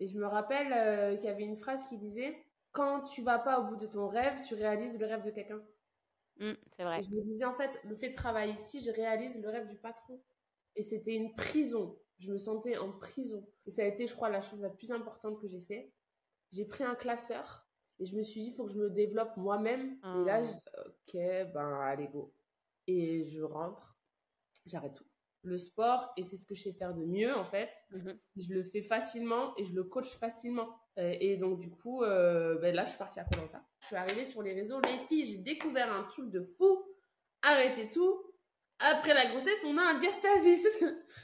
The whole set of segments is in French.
Et je me rappelle euh, qu'il y avait une phrase qui disait Quand tu vas pas au bout de ton rêve, tu réalises le rêve de quelqu'un. Mmh, c'est vrai. Et je me disais, en fait, le fait de travailler ici, je réalise le rêve du patron. Et c'était une prison. Je me sentais en prison. Et ça a été, je crois, la chose la plus importante que j'ai fait. J'ai pris un classeur et je me suis dit, il faut que je me développe moi-même. Et là, Ah. je... ok, ben, allez, go. Et je rentre, j'arrête tout. Le sport, et c'est ce que je sais faire de mieux, en fait. Mmh Je le fais facilement et je le coach facilement. Euh, et donc, du coup, euh, ben là, je suis partie à Colanta. Je suis arrivée sur les réseaux. Les filles, j'ai découvert un truc de fou. Arrêtez tout. Après la grossesse, on a un diastasis.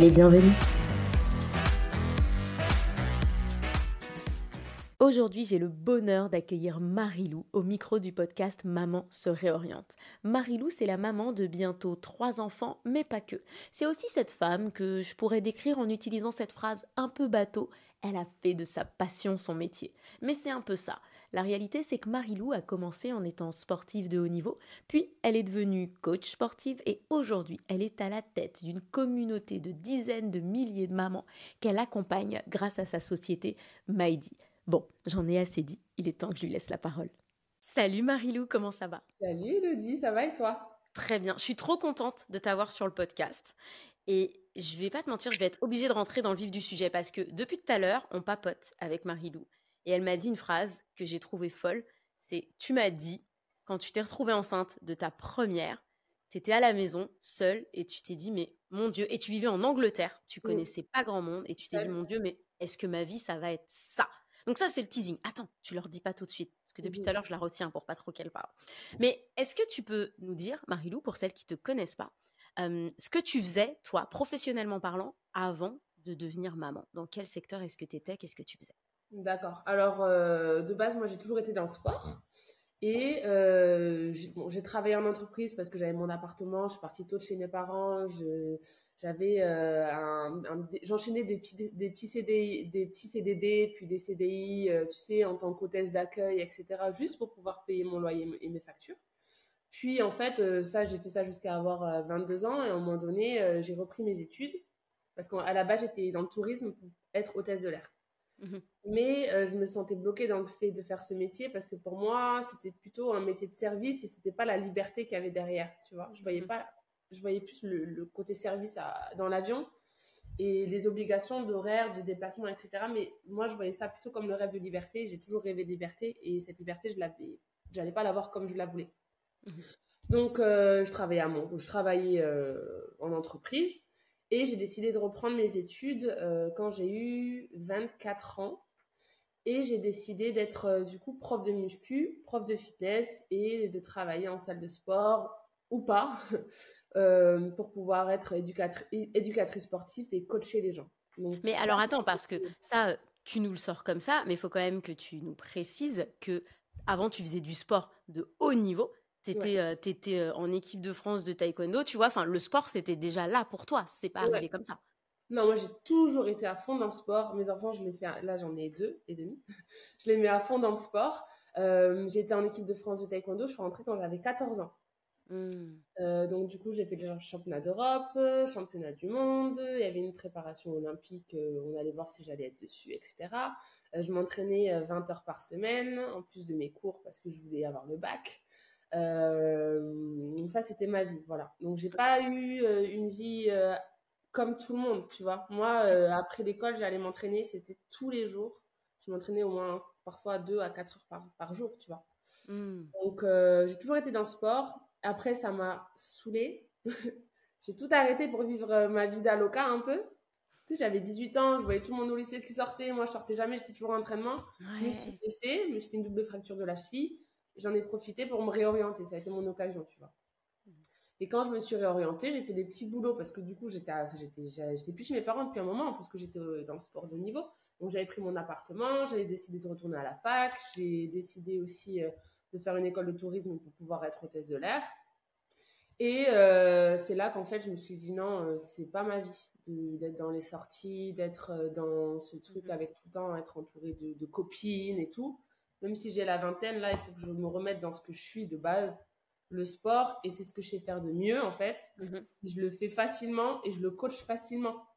les bienvenus. Aujourd'hui, j'ai le bonheur d'accueillir Marilou au micro du podcast Maman se réoriente. Marilou, c'est la maman de bientôt trois enfants, mais pas que. C'est aussi cette femme que je pourrais décrire en utilisant cette phrase un peu bateau. Elle a fait de sa passion son métier. Mais c'est un peu ça. La réalité, c'est que Marilou a commencé en étant sportive de haut niveau, puis elle est devenue coach sportive et aujourd'hui, elle est à la tête d'une communauté de dizaines de milliers de mamans qu'elle accompagne grâce à sa société Maïdi. Bon, j'en ai assez dit, il est temps que je lui laisse la parole. Salut Marilou, comment ça va? Salut Elodie, ça va et toi? Très bien, je suis trop contente de t'avoir sur le podcast. Et je vais pas te mentir, je vais être obligée de rentrer dans le vif du sujet parce que depuis tout à l'heure, on papote avec Marilou. Et elle m'a dit une phrase que j'ai trouvée folle. C'est Tu m'as dit, quand tu t'es retrouvée enceinte de ta première, tu étais à la maison, seule, et tu t'es dit, mais mon Dieu, et tu vivais en Angleterre, tu Mm. connaissais pas grand monde, et tu t'es dit, mon Dieu, mais est-ce que ma vie, ça va être ça? Donc ça, c'est le teasing. Attends, tu leur dis pas tout de suite, parce que depuis Mhm. tout à l'heure, je la retiens pour pas trop qu'elle parle. Mais est-ce que tu peux nous dire, Marilou, pour celles qui te connaissent pas, euh, ce que tu faisais, toi, professionnellement parlant, avant de devenir maman? Dans quel secteur est-ce que tu étais Qu'est-ce que tu faisais? D'accord. Alors, euh, de base, moi, j'ai toujours été dans le sport. Et euh, j'ai bon, travaillé en entreprise parce que j'avais mon appartement. Je suis partie tôt de chez mes parents. Je- J'avais euh, un, j'enchaînais des petits, des, petits CDI, des petits CDD, puis des CDI, euh, tu sais, en tant qu'hôtesse d'accueil, etc., juste pour pouvoir payer mon loyer et mes factures. Puis, en fait, ça, j'ai fait ça jusqu'à avoir euh, 22 ans. Et à un moment donné, j'ai repris mes études. Parce qu'à la base, j'étais dans le tourisme pour être hôtesse de l'air. Mhm. Mais euh, je me sentais bloquée dans le fait de faire ce métier parce que pour moi, c'était plutôt un métier de service et c'était pas la liberté qu'il y avait derrière, tu vois. Je voyais Mhm. pas, je voyais plus le, le côté service à- dans l'avion et les obligations d'horaire, de déplacement, etc. Mais moi, je voyais ça plutôt comme le rêve de liberté. J'ai toujours rêvé de liberté et cette liberté, je l'avais, j'allais pas l'avoir comme je la voulais. Mhm. Donc, euh, je travaillais à mon, je travaillais euh, en entreprise et j'ai décidé de reprendre mes études euh, quand j'ai eu 24 ans. Et j'ai décidé d'être euh, du coup prof de muscu, prof de fitness et de travailler en salle de sport ou pas euh, pour pouvoir être éducatri- éducatrice sportive et coacher les gens. Donc, Mais alors attends, parce que ça, tu nous le sors comme ça, mais il faut quand même que tu nous précises que avant tu faisais du sport de haut niveau. Tu étais, en équipe de France de taekwondo, tu vois. Enfin, le sport, c'était déjà là pour toi. C'est pas Ouais. arrivé comme ça. Non, moi j'ai toujours été à fond dans le sport. Mes enfants, je les fais, à- là j'en ai deux et demi. je les mets à fond dans le sport. Euh, j'ai été en équipe de France de taekwondo. Je suis rentrée quand j'avais 14 ans. Hmm. Euh, donc du coup, j'ai fait le championnat d'Europe, euh, championnat du monde. Il y avait une préparation olympique. euh, on allait voir si j'allais être dessus, etc. Euh, je m'entraînais euh, 20 heures par semaine, en plus de mes cours parce que je voulais avoir le bac. Euh, donc ça, c'était ma vie, voilà. Donc j'ai pas eu euh, une vie euh, comme tout le monde, tu vois. Moi, après l'école, j'allais m'entraîner, c'était tous les jours. Je m'entraînais au moins parfois 2 à 4 heures par, par jour, tu vois. Hmm. Donc, j'ai toujours été dans le sport. Après, ça m'a saoulée. j'ai tout arrêté pour vivre ma vie d'aloca un peu. Tu sais, j'avais 18 ans, je voyais tout le monde au lycée qui sortait. Moi, je sortais jamais, j'étais toujours en entraînement. Je me suis blessée, je me suis fait une double fracture de la cheville. J'en ai profité pour me réorienter. Ça a été mon occasion, tu vois. Et quand je me suis réorientée, j'ai fait des petits boulots parce que du coup, j'étais, j'étais, plus chez mes parents depuis un moment parce que j'étais euh, dans le sport de niveau. Donc, j'avais pris mon appartement, j'avais décidé de retourner à la fac, j'ai décidé aussi euh, de faire une école de tourisme pour pouvoir être hôtesse de l'air. Et euh, c'est là qu'en fait, je me suis dit non, c'est pas ma vie d'être dans les sorties, d'être dans ce truc mmh avec tout le temps, être entourée de, de copines et tout. Même si j'ai la vingtaine, là, il faut que je me remette dans ce que je suis de base le sport et c'est ce que je sais faire de mieux en fait. Mhm. Je le fais facilement et je le coach facilement.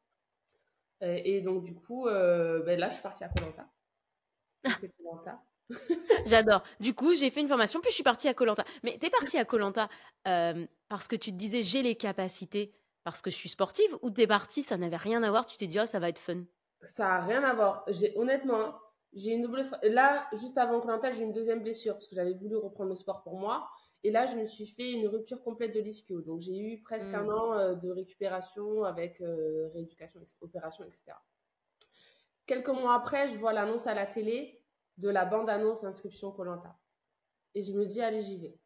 Euh, et donc du coup, euh, ben là, je suis partie à Colanta. J'adore. Du coup, j'ai fait une formation, puis je suis partie à Colanta. Mais tu es partie à Colanta euh, parce que tu te disais j'ai les capacités parce que je suis sportive ou t'es partie, ça n'avait rien à voir, tu t'es dit oh, ça va être fun? Ça a rien à voir. J'ai honnêtement, j'ai une double là juste avant Colanta, j'ai une deuxième blessure parce que j'avais voulu reprendre le sport pour moi et là, je me suis fait une rupture complète de l'ischio. Donc, j'ai eu presque un mm. an euh, de récupération avec euh, rééducation, opération, etc. Quelques mois après, je vois l'annonce à la télé de la bande-annonce inscription Colanta. Et je me dis, allez, j'y vais.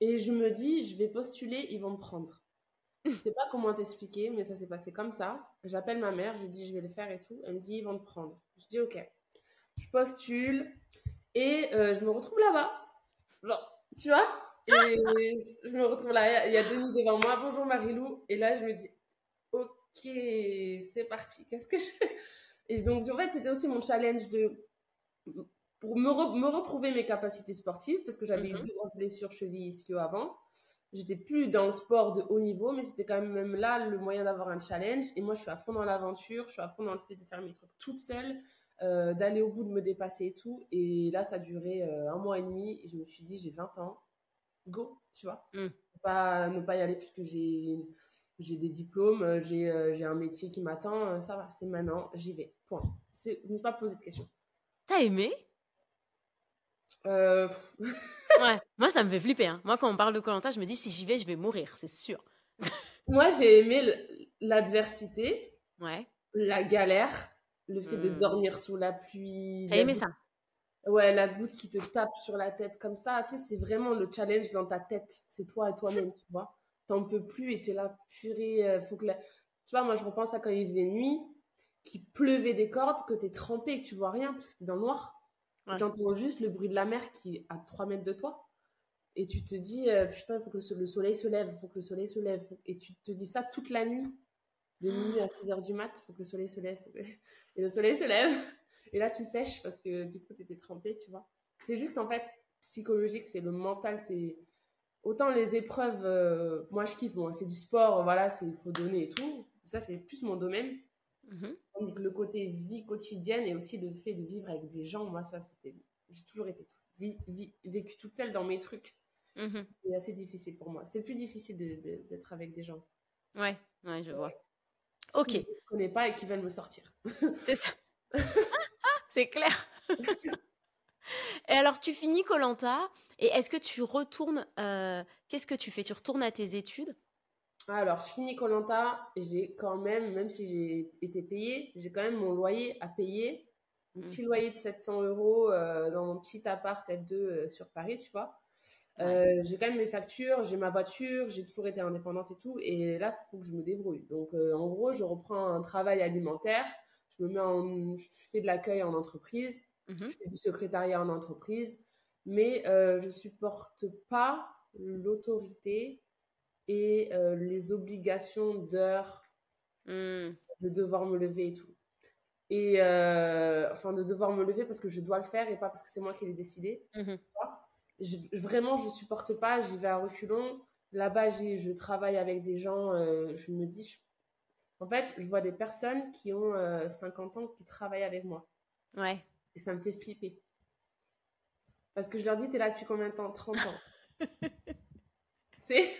Et je me dis, je vais postuler, ils vont me prendre. Je sais pas comment t'expliquer, mais ça s'est passé comme ça. J'appelle ma mère, je dis, je vais le faire et tout. Elle me dit, ils vont te prendre. Je dis, ok. Je postule et euh, je me retrouve là-bas. Genre, tu vois? Et je me retrouve là, il y a Denis devant moi. Bonjour Marilou. Et là, je me dis, ok, c'est parti. Qu'est-ce que je fais? Et donc, en fait, c'était aussi mon challenge de pour me, me reprouver mes capacités sportives parce que j'avais eu mhm. deux grosses blessures cheville ischio avant. J'étais plus dans le sport de haut niveau, mais c'était quand même là le moyen d'avoir un challenge. Et moi, je suis à fond dans l'aventure, je suis à fond dans le fait de faire mes trucs toute seule, euh, d'aller au bout, de me dépasser et tout. Et là, ça a duré euh, un mois et demi. Et je me suis dit, j'ai 20 ans go, tu vois. Mm. Pas, ne pas y aller puisque j'ai j'ai des diplômes, euh, j'ai euh, j'ai un métier qui m'attend, ça va, c'est maintenant, j'y vais. Point. Je ne me pas poser de questions. T'as aimé? Euh... Ouais, moi ça me fait flipper. Hein. Moi quand on parle de Colanta, je me dis si j'y vais, je vais mourir, c'est sûr. moi j'ai aimé l'adversité, ouais. la galère, le fait de mm. dormir sous la pluie. T'as aimé ça? Ouais, la goutte qui te tape sur la tête comme ça, tu sais, c'est vraiment le challenge dans ta tête. C'est toi et toi-même, tu vois. T'en peux plus et t'es là, purée, euh, faut que Tu vois, moi, je repense à quand il faisait nuit, qu'il pleuvait des cordes, que t'es trempé et que tu vois rien parce que t'es dans le noir. Ouais. T'entends juste le bruit de la mer qui est à 3 mètres de toi. Et tu te dis, euh, putain, il faut que le soleil se lève, il faut que le soleil se lève. Et tu te dis ça toute la nuit. De minuit à 6 heures du mat, il faut que le soleil se lève. Et le soleil se lève. Et là, tu sèches parce que du coup, tu étais trempé, tu vois. C'est juste en fait psychologique, c'est le mental, c'est autant les épreuves, euh, moi je kiffe, bon, c'est du sport, voilà, il faut donner et tout. Ça, c'est plus mon domaine. Mm Tandis que le côté vie quotidienne et aussi le fait de vivre avec des gens, moi, ça, c'était. J'ai toujours été vécu toute seule dans mes trucs. Mhm. C'était assez difficile pour moi. C'était plus difficile d'être avec des gens. Ouais, ouais, je vois. Ok. je ne connais pas et qui veulent me sortir. c'est ça. c'est clair. et alors, tu finis Colanta et est-ce que tu retournes euh, Qu'est-ce que tu fais? Tu retournes à tes études? Alors, je finis Colanta. J'ai quand même, même si j'ai été payée, j'ai quand même mon loyer à payer. Un petit mmh. loyer de 700 euros euh, dans mon petit appart F2 euh, sur Paris, tu vois. J'ai quand même mes factures, j'ai ma voiture, j'ai toujours été indépendante et tout. Et là, il faut que je me débrouille. Donc, en gros, je reprends un travail alimentaire je me mets en, je fais de l'accueil en entreprise, mhm. je fais du secrétariat en entreprise, mais euh, je supporte pas l'autorité et euh, les obligations d'heures, hmm. de devoir me lever et tout. Et euh, enfin, de devoir me lever parce que je dois le faire et pas parce que c'est moi qui l'ai décidé. Mhm. Je, vraiment, je supporte pas, j'y vais à reculons. Là-bas, je travaille avec des gens, euh, je me dis, je en fait, je vois des personnes qui ont 50 euh, ans qui travaillent avec moi. Ouais. Et ça me fait flipper. Parce que je leur dis, t'es là depuis combien de temps? 30 ans. c'est.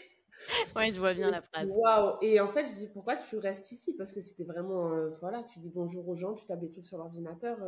Ouais, je vois bien la phrase. Waouh! Et en fait, je dis, pourquoi tu restes ici? Parce que c'était vraiment. Euh, voilà, tu dis bonjour aux gens, tu tapes des trucs sur l'ordinateur.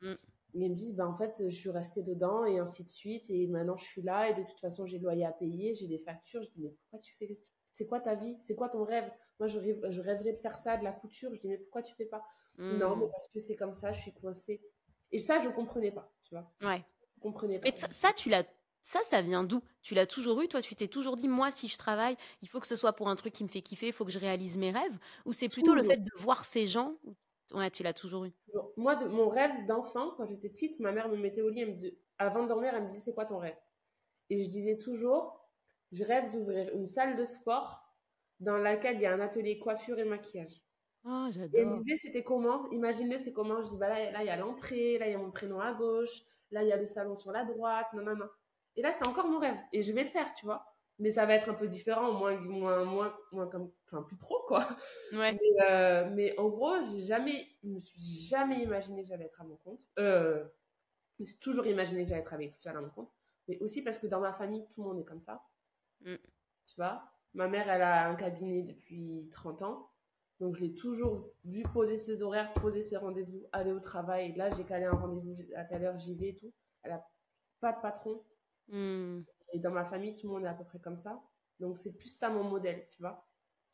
Mm. Mais ils me disent, bah, en fait, je suis restée dedans et ainsi de suite. Et maintenant, je suis là et de toute façon, j'ai le loyer à payer, j'ai des factures. Je dis, mais pourquoi tu fais c'est quoi ta vie? C'est quoi ton rêve? Moi, je, je, rêverais de faire ça, de la couture. Je dis, mais pourquoi tu fais pas? Non, mais parce que c'est comme ça, je suis coincée. Et ça, je comprenais pas, tu vois. Ouais. Je comprenais pas. Mais ça, tu l'as ça, ça vient d'où? Tu l'as toujours eu? Toi, tu t'es toujours dit, moi, si je travaille, il faut que ce soit pour un truc qui me fait kiffer, il faut que je réalise mes rêves? Ou c'est plutôt le fait de voir ces gens Ouais, tu l'as toujours eu. Moi, de, mon rêve d'enfant, quand j'étais petite, ma mère me mettait au lit, avant de dormir, elle me disait, c'est quoi ton rêve? Et je disais toujours, je rêve d'ouvrir une salle de sport dans laquelle il y a un atelier coiffure et maquillage. Oh, j'adore. Et elle me disait, c'était comment? Imagine-le, c'est comment? Je dis, bah là, il y a l'entrée, là, il y a mon prénom à gauche, là, il y a le salon sur la droite, non, non, non. Et là, c'est encore mon rêve. Et je vais le faire, tu vois. Mais ça va être un peu différent, moins, moins, moins, moins comme, enfin, plus pro, quoi. Ouais. Mais, euh, mais en gros, j'ai jamais, je me suis jamais imaginé que j'allais être à mon compte. Euh, je me suis toujours imaginé que j'allais travailler toute seule à mon compte. Mais aussi parce que dans ma famille, tout le monde est comme ça. Mm. Tu vois? Ma mère, elle a un cabinet depuis 30 ans. Donc, je l'ai toujours vu poser ses horaires, poser ses rendez-vous, aller au travail. Là, j'ai calé un rendez-vous à telle heure, j'y vais et tout. Elle a pas de patron. Hmm. Et dans ma famille, tout le monde est à peu près comme ça. Donc, c'est plus ça mon modèle, tu vois.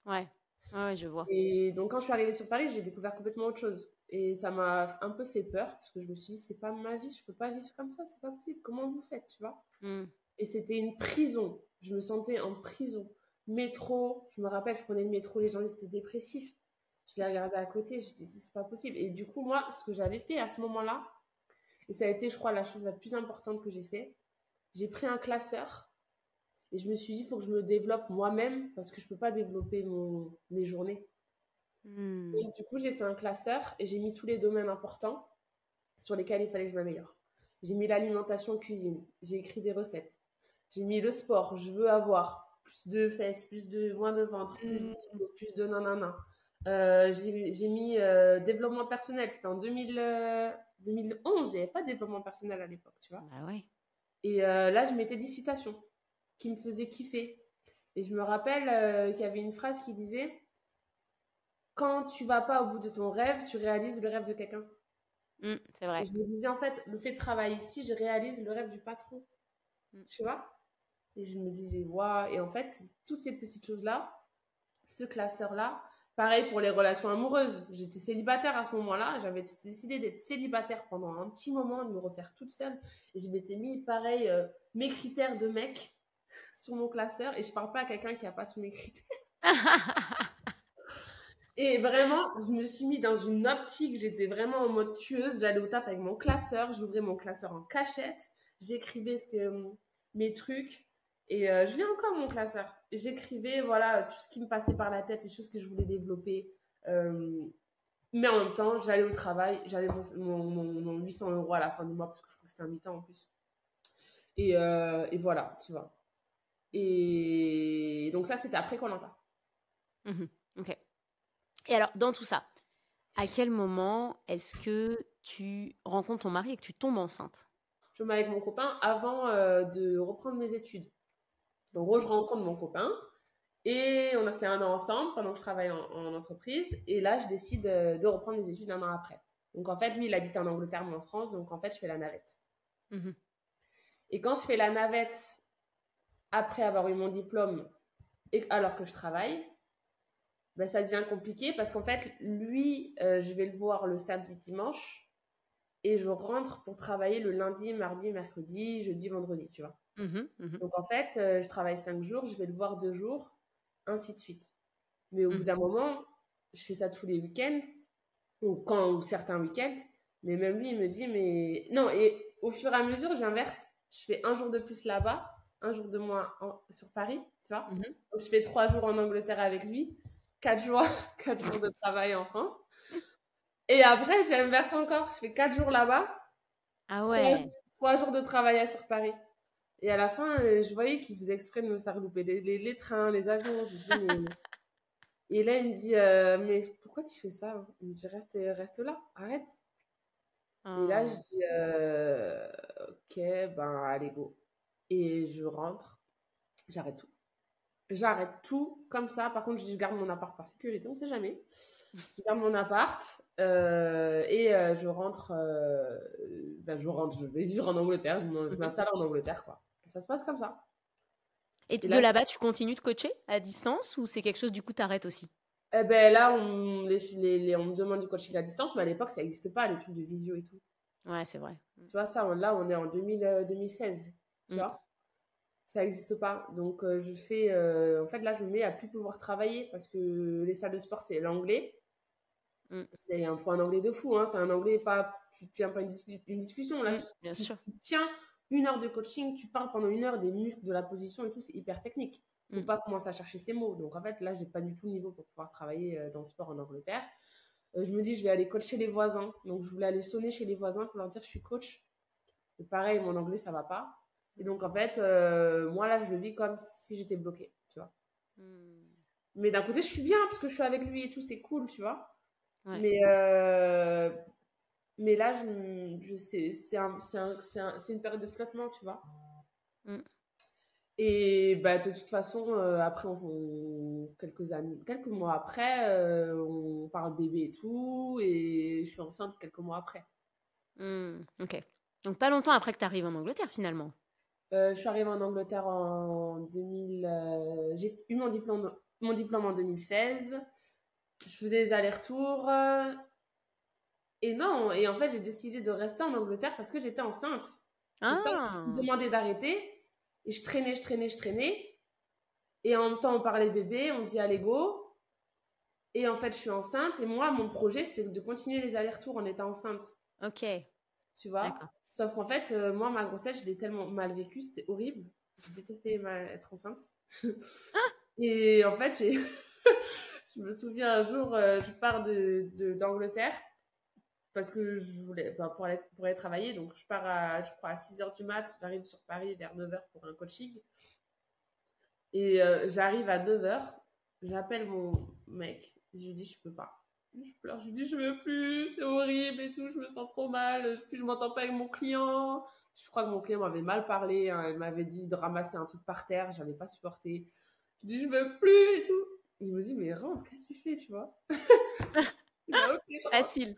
Ouais. ouais, je vois. Et donc, quand je suis arrivée sur Paris, j'ai découvert complètement autre chose. Et ça m'a un peu fait peur parce que je me suis dit, c'est pas ma vie, je peux pas vivre comme ça, c'est pas possible. Comment vous faites, tu vois? Hmm. Et c'était une prison. Je me sentais en prison. Métro, je me rappelle, je prenais le métro, les gens étaient dépressifs. Je les regardais à côté, j'étais dit, c'est pas possible. Et du coup, moi, ce que j'avais fait à ce moment-là, et ça a été, je crois, la chose la plus importante que j'ai fait, j'ai pris un classeur et je me suis dit, il faut que je me développe moi-même parce que je peux pas développer mon, mes journées. Hmm. Donc, du coup, j'ai fait un classeur et j'ai mis tous les domaines importants sur lesquels il fallait que je m'améliore. J'ai mis l'alimentation cuisine, j'ai écrit des recettes, j'ai mis le sport, je veux avoir plus de fesses, plus de moins de ventre, plus, de, plus de nanana. Euh, j'ai mis euh, développement personnel, c'était en 2000, euh, 2011, il n'y avait pas de développement personnel à l'époque, tu vois. Bah ouais. Et euh, là, je mettais des citations qui me faisaient kiffer. Et je me rappelle euh, qu'il y avait une phrase qui disait Quand tu vas pas au bout de ton rêve, tu réalises le rêve de quelqu'un. Hmm, c'est vrai. Et je me disais, en fait, le fait de travailler ici, je réalise le rêve du patron. Mm. Tu vois? Et je me disais, waouh. Et en fait, toutes ces petites choses-là, ce classeur-là, pareil pour les relations amoureuses. J'étais célibataire à ce moment-là. J'avais décidé d'être célibataire pendant un petit moment, de me refaire toute seule. Et je m'étais mis, pareil, euh, mes critères de mec sur mon classeur. Et je parle pas à quelqu'un qui a pas tous mes critères. Et vraiment, je me suis mis dans une optique, j'étais vraiment en mode tueuse. J'allais au taf avec mon classeur, j'ouvrais mon classeur en cachette, j'écrivais que, mes trucs. Et euh, je l'ai encore mon classeur. J'écrivais voilà tout ce qui me passait par la tête, les choses que je voulais développer. Euh, mais en même temps, j'allais au travail, j'avais mon, mon, mon, mon 800 euros à la fin du mois parce que je crois que c'était un mi-temps en plus. Et, euh, et voilà, tu vois. Et donc ça, c'était après Colanta. Mhm, Ok. Et alors, dans tout ça, à quel moment est-ce que tu rencontres ton mari et que tu tombes enceinte? Je me mets avec mon copain avant euh, de reprendre mes études. Donc, en gros, je rencontre mon copain et on a fait un an ensemble pendant que je travaille en, en entreprise. Et là, je décide de reprendre mes études un an après. Donc, en fait, lui, il habite en Angleterre, moi en France. Donc, en fait, je fais la navette. Mhm. Et quand je fais la navette après avoir eu mon diplôme et alors que je travaille, ben, ça devient compliqué parce qu'en fait, lui, euh, je vais le voir le samedi, dimanche et je rentre pour travailler le lundi, mardi, mercredi, jeudi, vendredi, tu vois. Mhm, mhm. Donc en fait, euh, je travaille cinq jours, je vais le voir deux jours, ainsi de suite. Mais au bout Mhm. d'un moment, je fais ça tous les week-ends, ou quand ou certains week-ends. Mais même lui, il me dit, mais non. Et au fur et à mesure, j'inverse. Je fais un jour de plus là-bas, un jour de moins en- sur Paris, tu vois. Donc je fais trois jours en Angleterre avec lui, quatre jours, quatre jours de travail en France. Et après, j'inverse encore. Je fais quatre jours là-bas, Ah trois, trois jours de travail sur Paris. Et à la fin, euh, je voyais qu'il faisait exprès de me faire louper les, trains, les avions. Et là, il me dit, euh, mais pourquoi tu fais ça? Il me dit, reste, reste là, arrête. Et là, je dis, euh, ok, ben allez, go. Et je rentre, j'arrête tout. J'arrête tout comme ça. Par contre, je dis, je garde mon appart par sécurité, on sait jamais. Je garde mon appart et je rentre, ben, je rentre, je vais vivre en Angleterre, je m'installe en Angleterre, quoi. Ça se passe comme ça. Et Et de là- là-bas, tu continues de coacher à distance ou c'est quelque chose du coup t'arrêtes aussi? Eh ben là, on, les- les- les- on me demande du coaching à distance, mais à l'époque, ça n'existe pas, les trucs de visio et tout. Ouais, c'est vrai. Tu vois, ça, on- là, on est en 2000, euh, 2016. Tu Mm. vois ça n'existe pas. Donc, euh, je fais. euh, en fait, là, je me mets à plus pouvoir travailler parce que les salles de sport, c'est l'anglais. Mm. C'est un, un anglais de fou. Hein. C'est un anglais pas. Tu tiens pas une, discu- une discussion. Là, Mm, tu- bien tu- sûr. tu tiens une heure de coaching, tu parles pendant une heure des muscles, de la position et tout. C'est hyper technique. Faut Mm. pas commencer à chercher ces mots. Donc, en fait, là, j'ai pas du tout le niveau pour pouvoir travailler euh, dans le sport en Angleterre. Euh, je me dis, je vais aller coacher les voisins. Donc, je voulais aller sonner chez les voisins pour leur dire, je suis coach. Et pareil, mon anglais, ça va pas. Et donc, en fait, euh, moi, là, je le vis comme si j'étais bloquée, tu vois. Mm. Mais d'un côté, je suis bien parce que je suis avec lui et tout, c'est cool, tu vois. Ouais. Mais, euh, mais là, je, je sais, c'est un, c'est un- c'est un- c'est une période de flottement, tu vois. Mm. Et bah, de toute façon, euh, après, on, on- quelques années, quelques mois après, euh, on parle bébé et tout, et je suis enceinte quelques mois après. Mm, ok. Donc pas longtemps après que tu arrives en Angleterre finalement. Euh, je suis arrivée en Angleterre en 2000. euh, j'ai eu mon diplôme, mon diplôme en 2016. Je faisais des allers-retours. Et non, et en fait, j'ai décidé de rester en Angleterre parce que j'étais enceinte. C'est ça, Ah. je me demandais d'arrêter. Et je traînais, je traînais, je traînais. Et en même temps, on parlait bébé, on dit allez go. Et en fait, je suis enceinte. Et moi, mon projet, c'était de continuer les allers-retours en étant enceinte. Ok. Tu vois? Sauf qu'en fait, euh, moi, ma grossesse, je l'ai tellement mal vécue, c'était horrible. Je détestais ma- être enceinte. Et en fait, je me souviens un jour, euh, je pars de, de- d'Angleterre parce que je voulais, ben, pour, aller, pour aller travailler. Donc, je pars à, je crois, à 6h du mat, j'arrive sur Paris vers 9h pour un coaching. Et euh, j'arrive à 9h, j'appelle mon mec, je lui dis, je peux pas. Je pleure, je lui dis, je veux plus, c'est horrible et tout, je me sens trop mal, je, je m'entends pas avec mon client. Je crois que mon client m'avait mal parlé, hein, il m'avait dit de ramasser un truc par terre, j'avais pas supporté. Je dis, je veux plus et tout. Il me dit, mais rentre, qu'est-ce que tu fais, tu vois? Facile.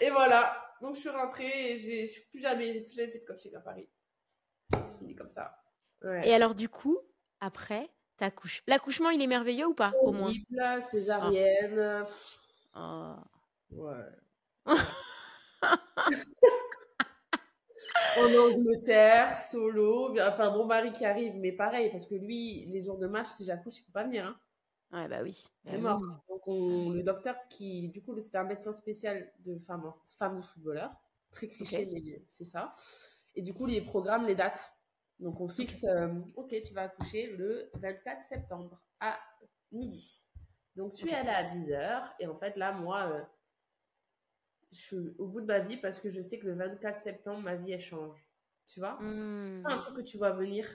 Et voilà, donc je suis rentrée et j'ai plus jamais, j'ai plus jamais fait de coaching à Paris. C'est fini comme ça. Ouais. Et alors du coup, après, t'accouches. L'accouchement, il est merveilleux ou pas Au moins? Horrible, césarienne. Oh. Ouais. en Angleterre, solo. Enfin, mon mari qui arrive, mais pareil, parce que lui, les jours de match, si j'accouche, il peut pas venir. Hein. Ouais, bah oui. Bah est mort. oui. Donc, on- le docteur qui, du coup, c'était un médecin spécial de femmes, femmes de footballeurs. Très cliché, Ok. mais c'est ça. Et du coup, il programme les dates. Donc, on fixe, euh, ok, tu vas accoucher le 24 septembre à midi. Donc, tu es là à 10h. Et en fait, là, moi, euh, je suis au bout de ma vie parce que je sais que le 24 septembre, ma vie, elle change. Tu vois? Pas un truc que tu vois venir,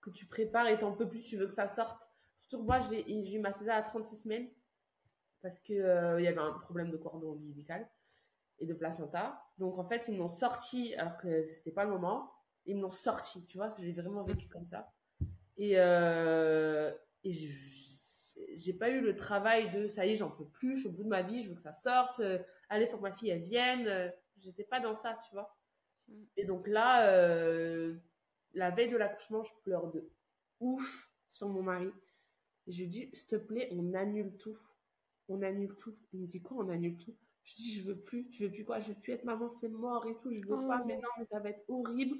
que tu prépares et t'en peux plus, tu veux que ça sorte. Surtout moi, j'ai eu ma césar à 36 semaines parce qu'il il y avait un problème de cordon ombilical et de placenta. Donc, en fait, ils m'ont sorti alors que c'était pas le moment. Ils me l'ont sorti, tu vois, j'ai vraiment vécu comme ça. Et, euh, et j'ai pas eu le travail de ça y est, j'en peux plus, je suis au bout de ma vie, je veux que ça sorte. euh, allez, faut que ma fille elle vienne. euh, J'étais pas dans ça, tu vois. Et donc là, euh, la veille de l'accouchement, je pleure de ouf sur mon mari. Je lui dis, s'il te plaît, on annule tout. On annule tout. Il me dit quoi, on annule tout? Je dis, je veux plus. Tu veux plus quoi? Je veux plus être maman, c'est mort et tout. Je veux pas, Oh. mais non, mais ça va être horrible.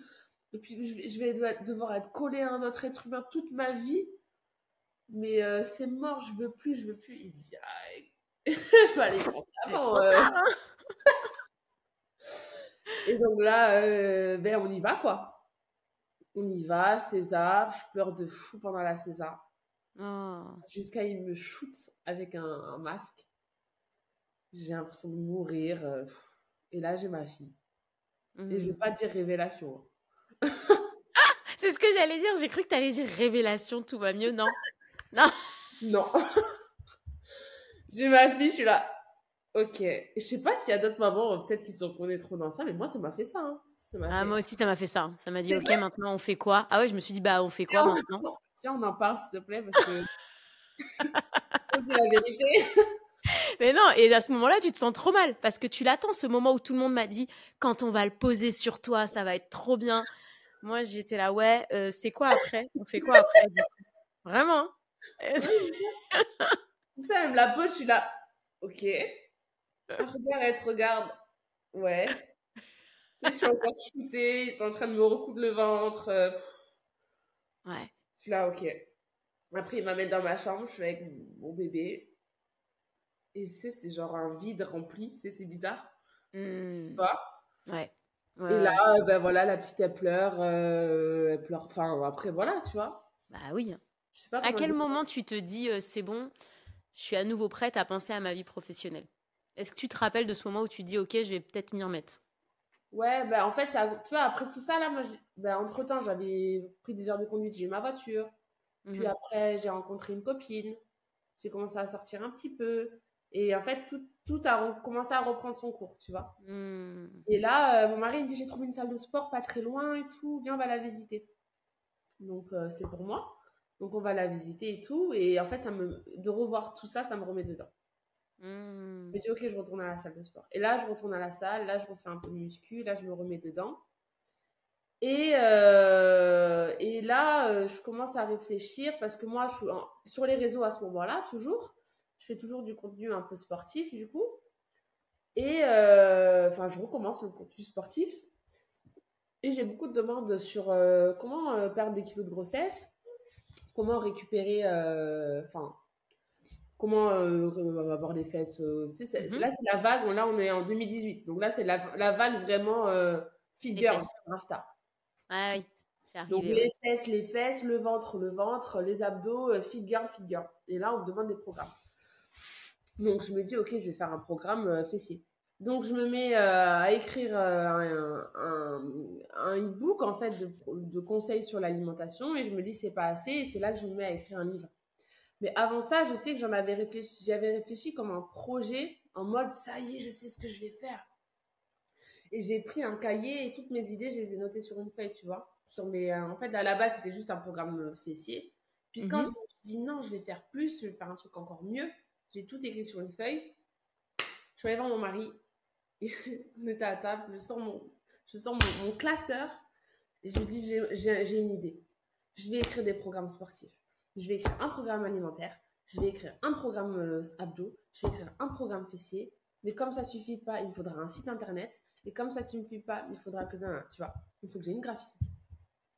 Et puis, je vais, devoir- être collée à un autre être humain toute ma vie. Mais euh, c'est mort, je veux plus, je veux plus. Il me dit, ah, fallait penser C'est avant. euh. tard, hein. Et donc là, euh, ben, on y va, quoi. On y va, César. Je pleure de fou pendant la César. Oh. Jusqu'à il me shoot avec un, un masque. J'ai l'impression de mourir. euh, et là, j'ai ma fille. Et je vais Hmm. pas dire révélation. C'est ce que j'allais dire. J'ai cru que t'allais dire révélation, tout va mieux. Non? Non. j'ai ma fille, je suis là. Ok. Je sais pas s'il y a d'autres mamans, euh, peut-être qui se reconnaîtront dans ça, mais moi, ça m'a fait ça. hein. Ça Ah, fait- moi aussi, ça m'a fait ça. hein. Ça m'a dit, ok, maintenant on fait quoi? Ah ouais, je me suis dit, bah on fait quoi Tiens, maintenant? Tiens, on en parle, s'il te plaît, parce que. Dire la vérité. Mais non, et à ce moment-là, tu te sens trop mal parce que tu l'attends, ce moment où tout le monde m'a dit, quand on va le poser sur toi, ça va être trop bien. Moi, j'étais là, ouais, euh, c'est quoi après? On fait quoi après? Vraiment hein C'est ça, elle me la pose, je suis là. Ok. Regarde, elle te regarde. Ouais. Et je suis encore shootée, ils sont en train de me recoudre le ventre. euh. Ouais. Suis là, ok. Après, il m'amène dans ma chambre, je suis avec mon bébé. Et tu sais, c'est genre un vide rempli, c'est c'est bizarre. Mmh. Tu vois? Ouais. Et Ouais, là, ben voilà, la petite, elle pleure. euh, elle pleure. Enfin, après, voilà, tu vois. Bah oui. Je sais pas À quel moment tu te dis euh, c'est bon, je suis à nouveau prête à penser à ma vie professionnelle? Est-ce que tu te rappelles de ce moment où tu te dis ok, je vais peut-être m'y remettre? Ouais, ben en fait, ça, tu vois, après tout ça, là, moi, ben, entre-temps, j'avais pris des heures de conduite, j'ai eu ma voiture. Puis Mhm. après, j'ai rencontré une copine. J'ai commencé à sortir un petit peu. Et en fait, tout, tout a commencé à reprendre son cours, tu vois. Mmh. Et là, euh, mon mari il me dit, j'ai trouvé une salle de sport pas très loin et tout, viens, on va la visiter. Donc, euh, c'était pour moi. Donc, on va la visiter et tout. Et en fait, ça me, de revoir tout ça, ça me remet dedans. Mmh. Je me dis, ok, je retourne à la salle de sport. Et là, je retourne à la salle, là, je refais un peu de muscu, là, je me remets dedans. Et, euh, et là, euh, je commence à réfléchir parce que moi, sur les réseaux à ce moment-là, toujours. Je fais toujours du contenu un peu sportif, du coup. Et euh, enfin, je recommence le contenu sportif. Et j'ai beaucoup de demandes sur comment perdre des kilos de grossesse, comment récupérer, enfin, comment euh, avoir des fesses. euh, c'est- Mhm. Là, c'est la vague, là, on est en 2018. Donc là, c'est la, la vague vraiment euh, figure sur Insta. Ah oui, c'est Donc arrivé. les fesses, les fesses, le ventre, le ventre, les abdos, euh, fit girl. Et là, on me demande des programmes. Donc je me dis, ok, je vais faire un programme euh, fessier. Donc je me mets à écrire un, un, un e-book en fait de, de conseils sur l'alimentation et je me dis c'est pas assez et c'est là que je me mets à écrire un livre. Mais avant ça, je sais que j'en avais réfléchi, j'avais réfléchi comme un projet en mode ça y est, je sais ce que je vais faire. Et j'ai pris un cahier et toutes mes idées, je les ai notées sur une feuille, tu vois. Sur mes, euh, en fait, à la base, c'était juste un programme euh, fessier. Puis quand Mhm. je me suis dit non, je vais faire plus, je vais faire un truc encore mieux, j'ai tout écrit sur une feuille. Je suis allée voir mon mari. On était à table, je sors mon, je sors mon, mon classeur et je lui dis j'ai- une idée. Je vais écrire des programmes sportifs. Je vais écrire un programme alimentaire. Je vais écrire un programme euh, abdos. Je vais écrire un programme fessier. Mais comme ça suffit pas, il me faudra un site internet. Et comme ça suffit pas, il faudra que d'un, tu vois, il faut que j'ai une graphiste.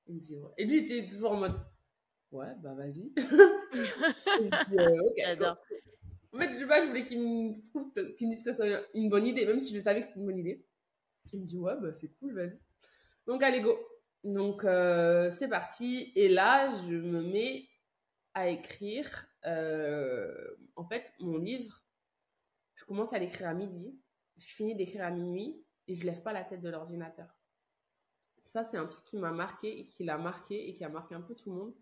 Il me dit ouais. Et lui, il était toujours en mode ouais, bah vas-y. Euh, ok. J'adore. En fait, je sais pas, je voulais me, qu'il me dise que c'est une bonne idée, même si je savais que c'était une bonne idée. Il me dit, ouais, bah, c'est cool, vas-y. Donc, allez, go. Donc, euh, c'est parti. Et là, je me mets à écrire, euh, en fait, mon livre. Je commence à l'écrire à midi. Je finis d'écrire à minuit et je lève pas la tête de l'ordinateur. Ça, c'est un truc qui m'a marqué et qui l'a marqué et qui a marqué un peu tout le monde.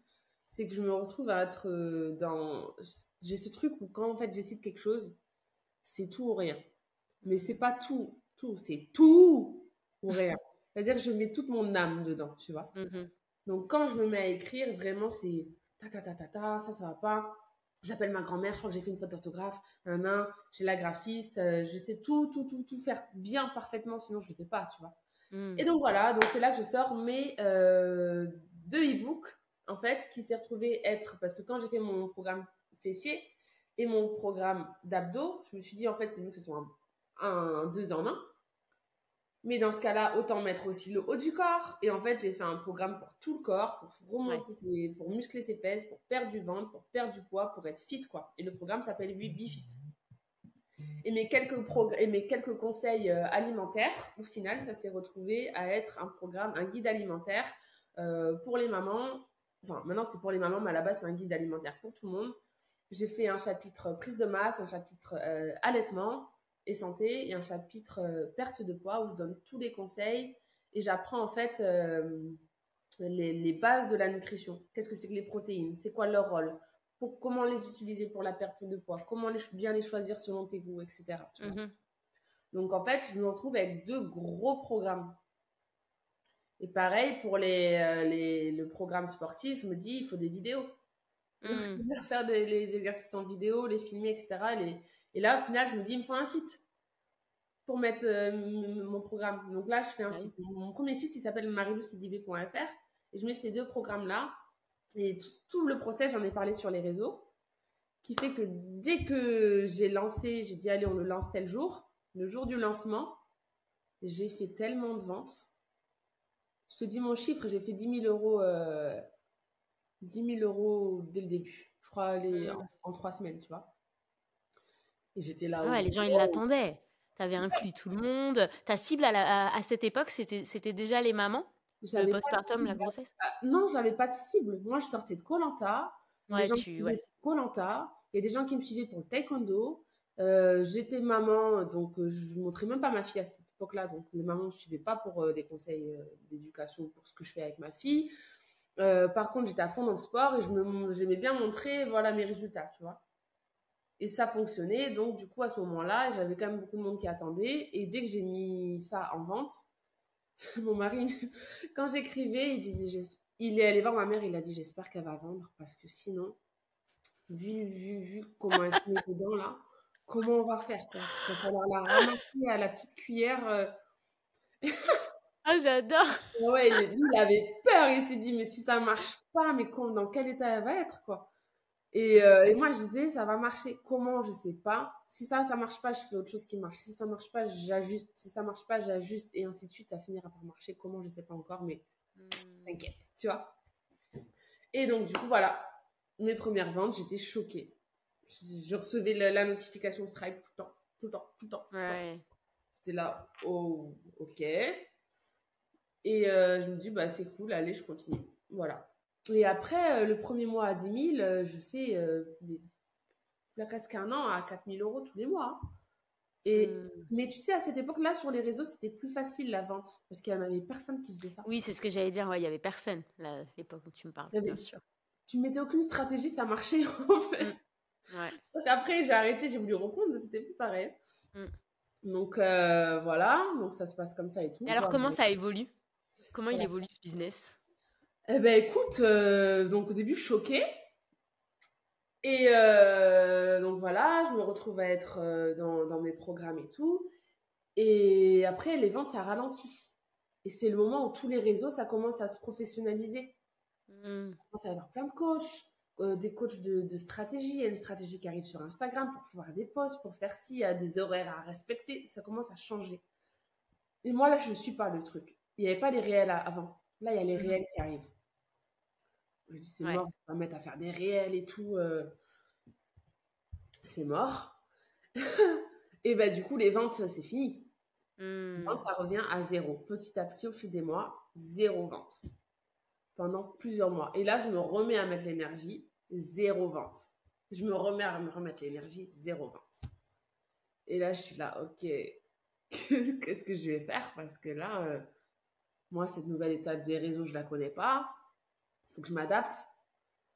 C'est que je me retrouve à être euh, dans. J'ai ce truc où quand en fait de quelque chose, c'est tout ou rien. Mais c'est pas tout, tout, c'est tout ou rien. C'est-à-dire que je mets toute mon âme dedans, tu vois. Mhm. Donc quand je me mets à écrire, vraiment c'est ta ta ta ta ta, ça ça va pas. J'appelle ma grand-mère, je crois que j'ai fait une faute d'orthographe, un un, j'ai la graphiste, euh, je sais tout tout tout tout faire bien parfaitement, sinon je le fais pas, tu vois. Mhm. Et donc voilà, donc c'est là que je sors mes euh, deux e-books, en fait, qui s'est retrouvé être, parce que quand j'ai fait mon programme fessier et mon programme d'abdos, je me suis dit, en fait, c'est mieux que ce soit un, un deux en un. Mais dans ce cas-là, autant mettre aussi le haut du corps. Et en fait, j'ai fait un programme pour tout le corps, pour remonter, ses- pour muscler ses fesses, pour perdre du ventre, pour perdre du poids, pour être fit, quoi. Et le programme s'appelle 8 Bifit. Et mes quelques, progr- et mes quelques conseils euh, alimentaires, au final, ça s'est retrouvé à être un programme, un guide alimentaire euh, pour les mamans. Enfin, maintenant, c'est pour les mamans, mais à la base, c'est un guide alimentaire pour tout le monde. J'ai fait un chapitre prise de masse, un chapitre euh, allaitement et santé, et un chapitre euh, perte de poids où je donne tous les conseils et j'apprends en fait euh, les, les bases de la nutrition. Qu'est-ce que c'est que les protéines? C'est quoi leur rôle? Pour, Comment les utiliser pour la perte de poids? Comment les, bien les choisir selon tes goûts, etc. tu vois. Mhm. Donc en fait, je me retrouve avec deux gros programmes. Et pareil pour les, euh, les- le programme sportif, je me dis, il faut des vidéos. Donc, je Mhm. vais faire des, les exercices en vidéo, les filmer, etc. Les- et là, au final, je me dis, il me faut un site pour mettre euh, mon programme. Donc là, je fais un site. Mon premier site, il s'appelle mariloucidb.fr. Et je mets ces deux programmes-là. Et tout, tout le procès, j'en ai parlé sur les réseaux. Qui fait que dès que j'ai lancé, j'ai dit, allez, on le lance tel jour. Le jour du lancement, j'ai fait tellement de ventes. Je te dis mon chiffre, j'ai fait 10 000 euros euh, 10 000 euros dès le début. Je crois les, en, en trois semaines, tu vois. Et j'étais là. Ouais, oh, les gens, ils wow. l'attendaient. Tu avais inclus tout le monde. Ta cible à, la- à- à cette époque, c'était déjà les mamans Le postpartum, la grossesse? Ah, Non, j'avais pas de cible. Moi, je sortais de Colanta. Ouais, les gens tu- ouais. Colanta. Il y a des gens qui me suivaient pour le taekwondo. Euh, J'étais maman, donc euh, je montrais même pas ma fille à cette époque-là. Donc les mamans ne me suivaient pas pour euh, des conseils d'éducation pour ce que je fais avec ma fille. Euh, par contre, j'étais à fond dans le sport et je j'aimais bien montrer voilà mes résultats, tu vois. Et ça fonctionnait. Donc, du coup, à ce moment-là, j'avais quand même beaucoup de monde qui attendait. Et dès que j'ai mis ça en vente, mon mari, quand j'écrivais, il disait, il est allé voir ma mère, il a dit, j'espère qu'elle va vendre parce que sinon, vu, vu, vu comment elle se met dedans là, comment on va faire Il va falloir la ramasser à la petite cuillère. euh. Ah, j'adore Ouais, il, lui, il avait peur, il s'est dit, mais si ça marche pas, mais dans quel état elle va être quoi? Et, euh, et moi, je disais, ça va marcher. Comment? Je sais pas. Si ça, ça marche pas, je fais autre chose qui marche. Si ça marche pas, j'ajuste. Si ça marche pas, j'ajuste. Et ainsi de suite, ça finira par marcher. Comment? Je sais pas encore, mais Hmm. t'inquiète, tu vois? Et donc, du coup, voilà. Mes premières ventes, j'étais choquée. Je, je recevais la, la notification Stripe tout le temps, tout le temps, tout le temps. tout le temps. Ouais. J'étais là, oh, ok. Et euh, je me dis, bah, c'est cool, allez, je continue. Voilà. Et après, euh, le premier mois à 10 000, euh, je fais presque un an à 4 000 euros tous les mois. hein. Et, Hmm. Mais tu sais, à cette époque-là, sur les réseaux, c'était plus facile la vente parce qu'il n'y en avait personne qui faisait ça. Oui, c'est ce que j'allais dire. Ouais, il y avait personne là, à l'époque où tu me parles, bien sûr. Tu ne mettais aucune stratégie, ça marchait en fait. Ouais. Sauf qu'après, j'ai arrêté, j'ai voulu reprendre, c'était plus pareil. Mm. Donc euh, voilà, donc ça se passe comme ça et tout. Et alors, Voilà. comment ça évolue Comment il évolue ce business? Eh ben écoute, euh, donc au début choquée. Et euh, donc voilà, je me retrouve à être euh, dans, dans mes programmes et tout. Et après, les ventes, ça ralentit. Et c'est le moment où tous les réseaux, ça commence à se professionnaliser. Hmm. Il commence à y avoir plein de coachs, euh, des coachs de, de stratégie. Il y a une stratégie qui arrive sur Instagram pour pouvoir des posts, pour faire ci, il y a des horaires à respecter. Ça commence à changer. Et moi, là, je ne suis pas le truc. Il n'y avait pas les réels avant. Là, il y a les Mhm. réels qui arrivent. Je dis, c'est Ouais. mort, je vais me mettre à faire des réels et tout. euh, C'est mort. et bah, du coup, les ventes, ça, c'est fini. Hmm. Les ventes, ça revient à zéro. Petit à petit, au fil des mois, zéro vente. Pendant plusieurs mois. Et là, je me remets à mettre l'énergie, zéro vente. Je me remets à me remettre l'énergie, zéro vente. Et là, je suis là, ok, qu'est-ce que je vais faire? Parce que là, euh, moi, cette nouvelle étape des réseaux, je la connais pas. Il faut que je m'adapte.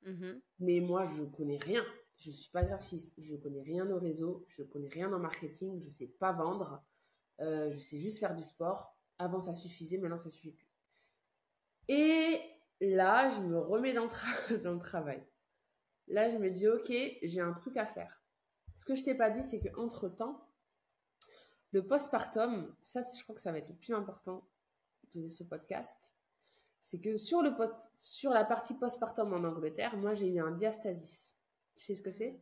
Mhm. Mais moi, je connais rien. Je suis pas graphiste. Je connais rien au réseau. Je connais rien en marketing. Je sais pas vendre. Euh, je sais juste faire du sport. Avant, ça suffisait. Maintenant, ça suffit plus. Et là, je me remets dans le, tra- dans le travail. Là, je me dis, OK, j'ai un truc à faire. Ce que je t'ai pas dit, c'est qu'entre temps, le postpartum, ça, je crois que ça va être le plus important de ce podcast. C'est que sur, le sur la partie postpartum en Angleterre, moi, j'ai eu un diastasis. Tu sais ce que c'est?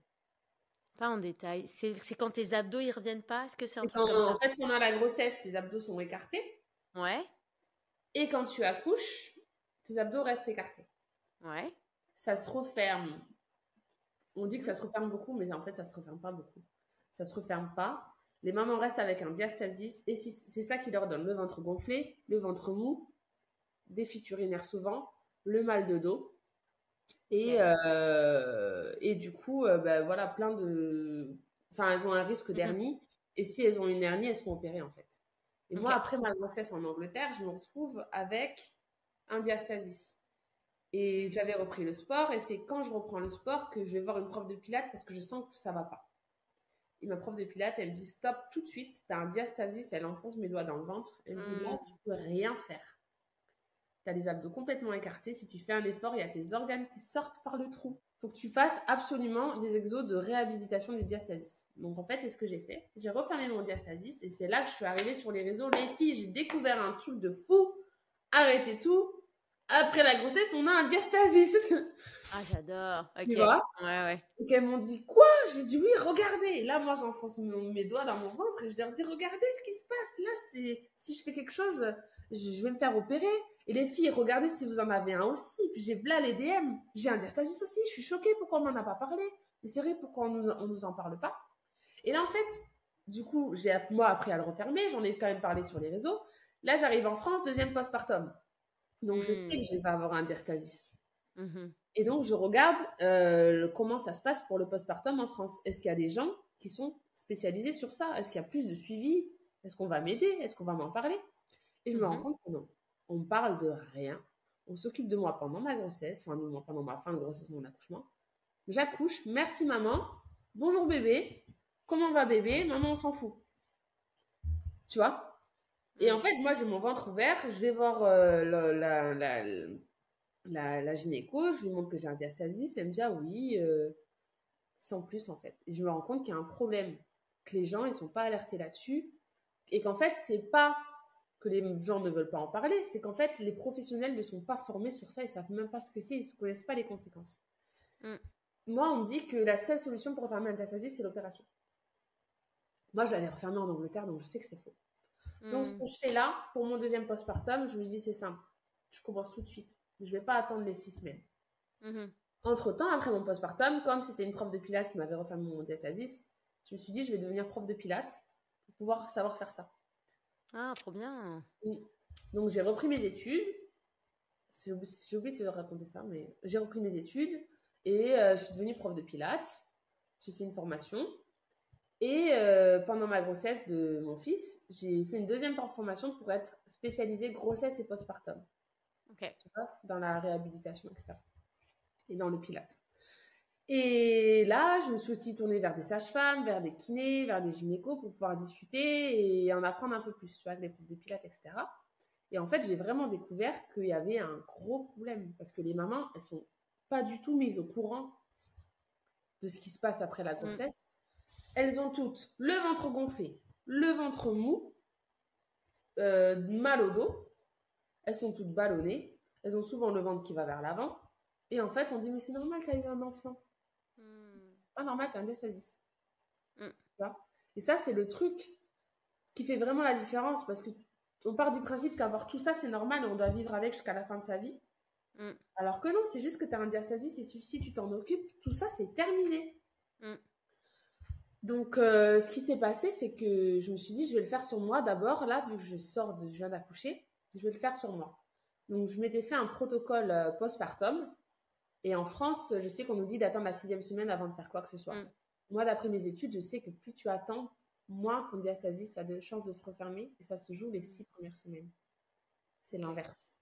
Pas en détail. C'est quand tes abdos ils reviennent pas? Est-ce que c'est un truc quand- comme ça? En fait, pendant la grossesse, tes abdos sont écartés. Ouais, Et quand tu accouches, tes abdos restent écartés. ouais. Ça se referme. On dit que ça se referme beaucoup, mais en fait, ça se referme pas beaucoup. Ça se referme pas. Les mamans restent avec un diastasis. Et c'est ça qui leur donne le ventre gonflé, le ventre mou, des fuites urinaires souvent, le mal de dos. Et, euh, et du coup, euh, ben, voilà, plein de. Enfin, elles ont un risque d'hernie. Et si elles ont une hernie, elles se font opérer en fait. Et moi, après ma grossesse en Angleterre, je me retrouve avec un diastasis. Et j'avais repris le sport. Et c'est quand je reprends le sport que je vais voir une prof de pilates parce que je sens que ça va pas. Et ma prof de pilates, elle me dit stop tout de suite, tu as un diastasis. Elle enfonce mes doigts dans le ventre. Elle me dit Mm. là, tu peux rien faire. Tu as les abdos complètement écartés. Si tu fais un effort, il y a tes organes qui sortent par le trou. faut que tu fasses absolument des exos de réhabilitation du diastasis. Donc en fait, c'est ce que j'ai fait. J'ai refermé mon diastasis et c'est là que je suis arrivée sur les réseaux. Les filles, j'ai découvert un truc de fou. Arrêtez tout. Après la grossesse, on a un diastasis. Ah, j'adore. Tu vois? Ouais, ouais. Donc elles m'ont dit quoi? J'ai dit oui, regardez. Là, moi, j'enfonce mes doigts dans mon ventre et je leur dis regardez ce qui se passe. Là, c'est si je fais quelque chose, je, vais me faire opérer. Et les filles, regardez si vous en avez un aussi. Puis j'ai là les DM. J'ai un diastasis aussi. Je suis choquée. Pourquoi on m'en a pas parlé Mais c'est vrai, pourquoi on nous, nous en parle pas? Et là, en fait, du coup, j'ai moi appris à le refermer. J'en ai quand même parlé sur les réseaux. Là, j'arrive en France, deuxième postpartum. Donc, je sais que je vais avoir un diastasis. Mmh Et donc, je regarde euh, comment ça se passe pour le postpartum en France. Est-ce qu'il y a des gens qui sont spécialisés sur ça? Est-ce qu'il y a plus de suivi? Est-ce qu'on va m'aider? Est-ce qu'on va m'en parler? Et je me rends mmh compte que non. On ne parle de rien. On s'occupe de moi pendant ma grossesse, enfin, pendant ma fin de grossesse, mon accouchement. J'accouche. Merci maman. Bonjour bébé. Comment va bébé? Maman, on s'en fout. Tu vois? Et en mmh. fait, moi, j'ai mon ventre ouvert. Je vais voir euh, la, la, la, la, gynéco. Je lui montre que j'ai un diastasis. Elle me dit, ah oui, euh, sans plus, en fait. Et je me rends compte qu'il y a un problème. Que les gens, ils sont pas alertés là-dessus. Et qu'en fait, c'est pas que les gens ne veulent pas en parler, c'est qu'en fait, les professionnels ne sont pas formés sur ça, ils savent même pas ce que c'est, ils ne connaissent pas les conséquences. Mmh. Moi, on me dit que la seule solution pour refermer un diastasis, c'est l'opération. Moi, je l'avais refermé en Angleterre, donc je sais que c'est faux. Donc, ce hmm. que je fais là, pour mon deuxième postpartum, je me dis, c'est simple. Je commence tout de suite. Je ne vais pas attendre les six semaines. Mhm. Entre-temps, après mon postpartum, comme c'était une prof de pilates qui m'avait refermé mon diastasis, je me suis dit, je vais devenir prof de pilates pour pouvoir savoir faire ça. Ah, trop bien. Donc, j'ai repris mes études. J'ai oublié de te raconter ça, mais j'ai repris mes études et euh, je suis devenue prof de pilates. J'ai fait une formation. Et euh, pendant ma grossesse de mon fils, j'ai fait une deuxième formation pour être spécialisée grossesse et postpartum. Ok. Tu vois, dans la réhabilitation, etc. Et dans le pilate. Et là, je me suis aussi tournée vers des sages-femmes, vers des kinés, vers des gynécos pour pouvoir discuter et en apprendre un peu plus, tu vois, avec des profs de pilates, etc. Et en fait, j'ai vraiment découvert qu'il y avait un gros problème parce que les mamans, elles sont pas du tout mises au courant de ce qui se passe après la mm. grossesse elles ont toutes le ventre gonflé, le ventre mou, euh, mal au dos. Elles sont toutes ballonnées. Elles ont souvent le ventre qui va vers l'avant. Et en fait, on dit, mais c'est normal, tu as eu un enfant. Hmm. C'est pas normal, tu as un diastasis. Hmm. Et ça, c'est le truc qui fait vraiment la différence parce que on part du principe qu'avoir tout ça, c'est normal et on doit vivre avec jusqu'à la fin de sa vie. Hmm. Alors que non, c'est juste que tu as un diastasis et si tu t'en occupes, tout ça, c'est terminé. Donc, euh, ce qui s'est passé, c'est que je me suis dit, je vais le faire sur moi d'abord. Là, vu que je sors de, je viens d'accoucher, je vais le faire sur moi. Donc, je m'étais fait un protocole euh, postpartum. Et en France, je sais qu'on nous dit d'attendre la sixième semaine avant de faire quoi que ce soit. Mm. Moi, d'après mes études, je sais que plus tu attends, moins ton diastasis a de chances de se refermer. Et ça se joue les six premières semaines. C'est l'inverse.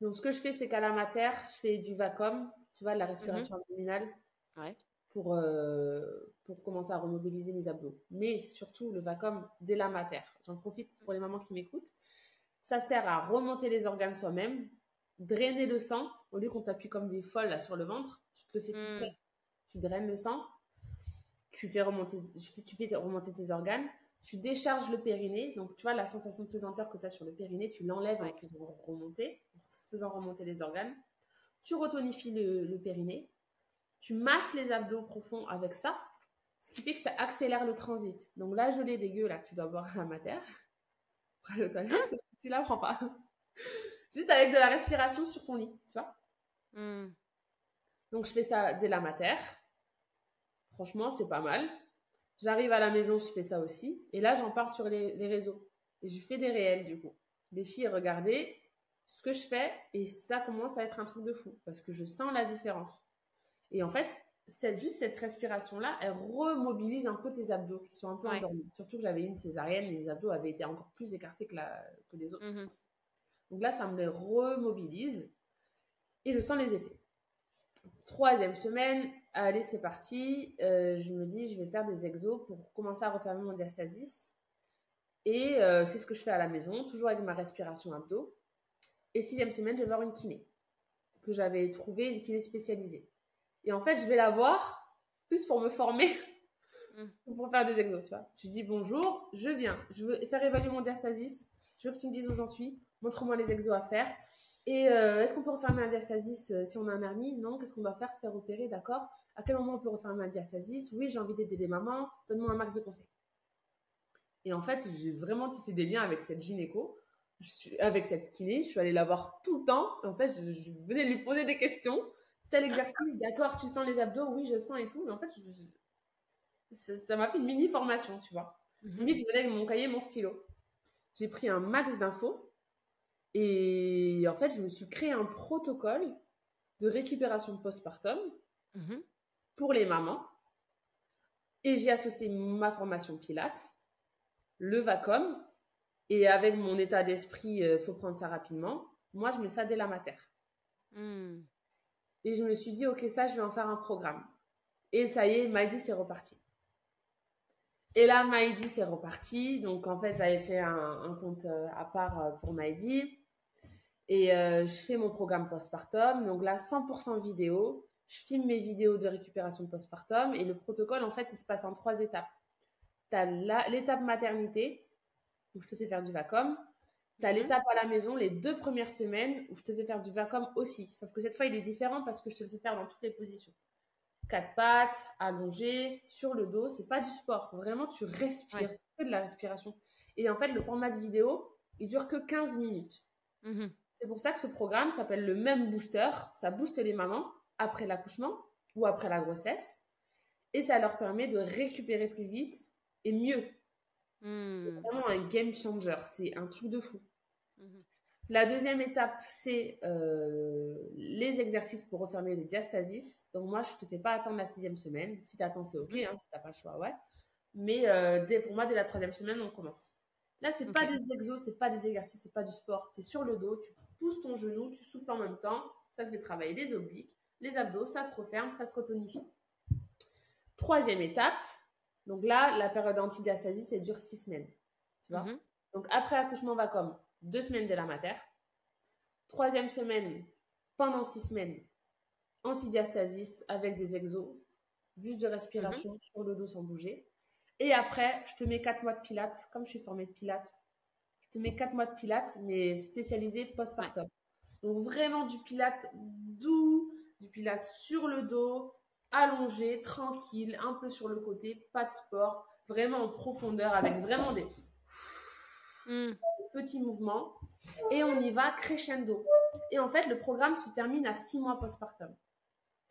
Donc, ce que je fais, c'est qu'à la mater, je fais du VACOM, tu vois, de la respiration mm-hmm. abdominale. Ouais pour, euh, pour commencer à remobiliser mes abdos. Mais surtout, le VACOM dès la mater. J'en profite pour les mamans qui m'écoutent. Ça sert à remonter les organes soi-même, drainer le sang, au lieu qu'on t'appuie comme des folles là, sur le ventre, tu te le fais tout hmm. seul. Tu draines le sang, tu fais, remonter, tu fais remonter tes organes, tu décharges le périnée. Donc, tu vois, la sensation de pesanteur que tu as sur le périnée, tu l'enlèves en faisant remonter, en faisant remonter les organes. Tu retonifies le, le périnée tu masses les abdos profonds avec ça, ce qui fait que ça accélère le transit. Donc la gelée dégueu là tu dois boire à la aller aux toilettes, tu la prends pas. Juste avec de la respiration sur ton lit, tu vois. Hmm. Donc je fais ça dès la mater. Franchement, c'est pas mal. J'arrive à la maison, je fais ça aussi. Et là, j'en parle sur les, les, réseaux. Et je fais des réels, du coup. Les filles, regardez ce que je fais. Et ça commence à être un truc de fou. Parce que je sens la différence. Et en fait, cette, juste cette respiration-là, elle remobilise un peu tes abdos qui sont un peu endormis. Surtout que j'avais une césarienne et les abdos avaient été encore plus écartés que, la, que les autres. Mhm. Donc là, ça me les remobilise et je sens les effets. Troisième semaine, allez, c'est parti. Euh, je me dis, je vais faire des exos pour commencer à refermer mon diastasis. Et euh, c'est ce que je fais à la maison, toujours avec ma respiration abdos. Et sixième semaine, je vais voir une kiné que j'avais trouvé, une kiné spécialisée. Et en fait, je vais la voir plus pour me former, mm. pour faire des exos, tu vois. Je dis bonjour, je viens, je veux faire évaluer mon diastasis, je veux que tu me dises où j'en suis, montre-moi les exos à faire. Et euh, est-ce qu'on peut refermer un diastasis euh, si on a un hernie Non. Qu'est-ce qu'on doit faire? Se faire opérer, d'accord À quel moment on peut refermer un diastasis? Oui, j'ai envie d'aider les mamans, donne-moi un max de conseils. Et en fait, j'ai vraiment tissé des liens avec cette gynéco je suis avec cette kiné, je suis allée la voir tout le temps. En fait, je, venais lui poser des questions. Tel exercice, d'accord, tu sens les abdos, oui, je sens et tout. Mais en fait, ça m'a fait une mini formation, tu vois. Mm je venais avec mon cahier, mon stylo. J'ai pris un max d'infos et en fait, je me suis créé un protocole de récupération postpartum mhm. pour les mamans. Et j'ai associé ma formation Pilates, le Vacom, et avec mon état d'esprit, euh, faut prendre ça rapidement. Moi, je mets ça dès la mater. Hmm. Et je me suis dit, ok, ça, je vais en faire un programme. Et ça y est, Maïdi, c'est reparti. Et là, Maïdi, c'est reparti. Donc, en fait, j'avais fait un, compte euh, à part euh, pour Maïdi. Et je fais mon programme postpartum. Donc là, 100% vidéo. Je filme mes vidéos de récupération postpartum. Et le protocole, en fait, il se passe en trois étapes. Tu as l'étape maternité, où je te fais faire du vacom. Tu as mhm. l'étape à la maison, les deux premières semaines, où je te fais faire du vacom aussi. Sauf que cette fois, il est différent parce que je te le fais faire dans toutes les positions. Quatre pattes, allongé, sur le dos. C'est pas du sport. Vraiment, tu respires. C'est que de la respiration. Et en fait, le format de vidéo, il dure que 15 minutes. Mhm. C'est pour ça que ce programme s'appelle le même booster. Ça booste les mamans après l'accouchement ou après la grossesse. Et ça leur permet de récupérer plus vite et mieux. C'est hmm. vraiment un game changer. C'est un truc de fou. Mhm. La deuxième étape, c'est euh, les exercices pour refermer les diastasis. Donc, moi, je ne te fais pas attendre la sixième semaine. Si tu attends, c'est OK. Hein, si tu n'as pas le choix, ouais. Mais euh, dès, pour moi, dès la troisième semaine, on commence. Là, c'est n'est pas des exos, c'est pas des exercices, c'est pas du sport. Tu es sur le dos, tu pousses ton genou, tu souffles en même temps. Ça te fait travailler les obliques, les abdos, ça se referme, ça se retonifie. Troisième étape, donc là, la période antidiastasie, elle dure six semaines. Tu vois? Mhm. Donc après accouchement va comme deux semaines de la mater. Troisième semaine, pendant six semaines, antidiastasis avec des exos, juste de respiration mhm. sur le dos sans bouger. Et après, je te mets quatre mois de pilates, comme je suis formée de pilates. Je te mets quatre mois de pilates, mais spécialisé postpartum. Donc vraiment du pilates doux, du pilates sur le dos, allongé, tranquille, un peu sur le côté, pas de sport, vraiment en profondeur, avec vraiment des, hmm. Petits mouvements. Et on y va crescendo. Et en fait, le programme se termine à six mois postpartum.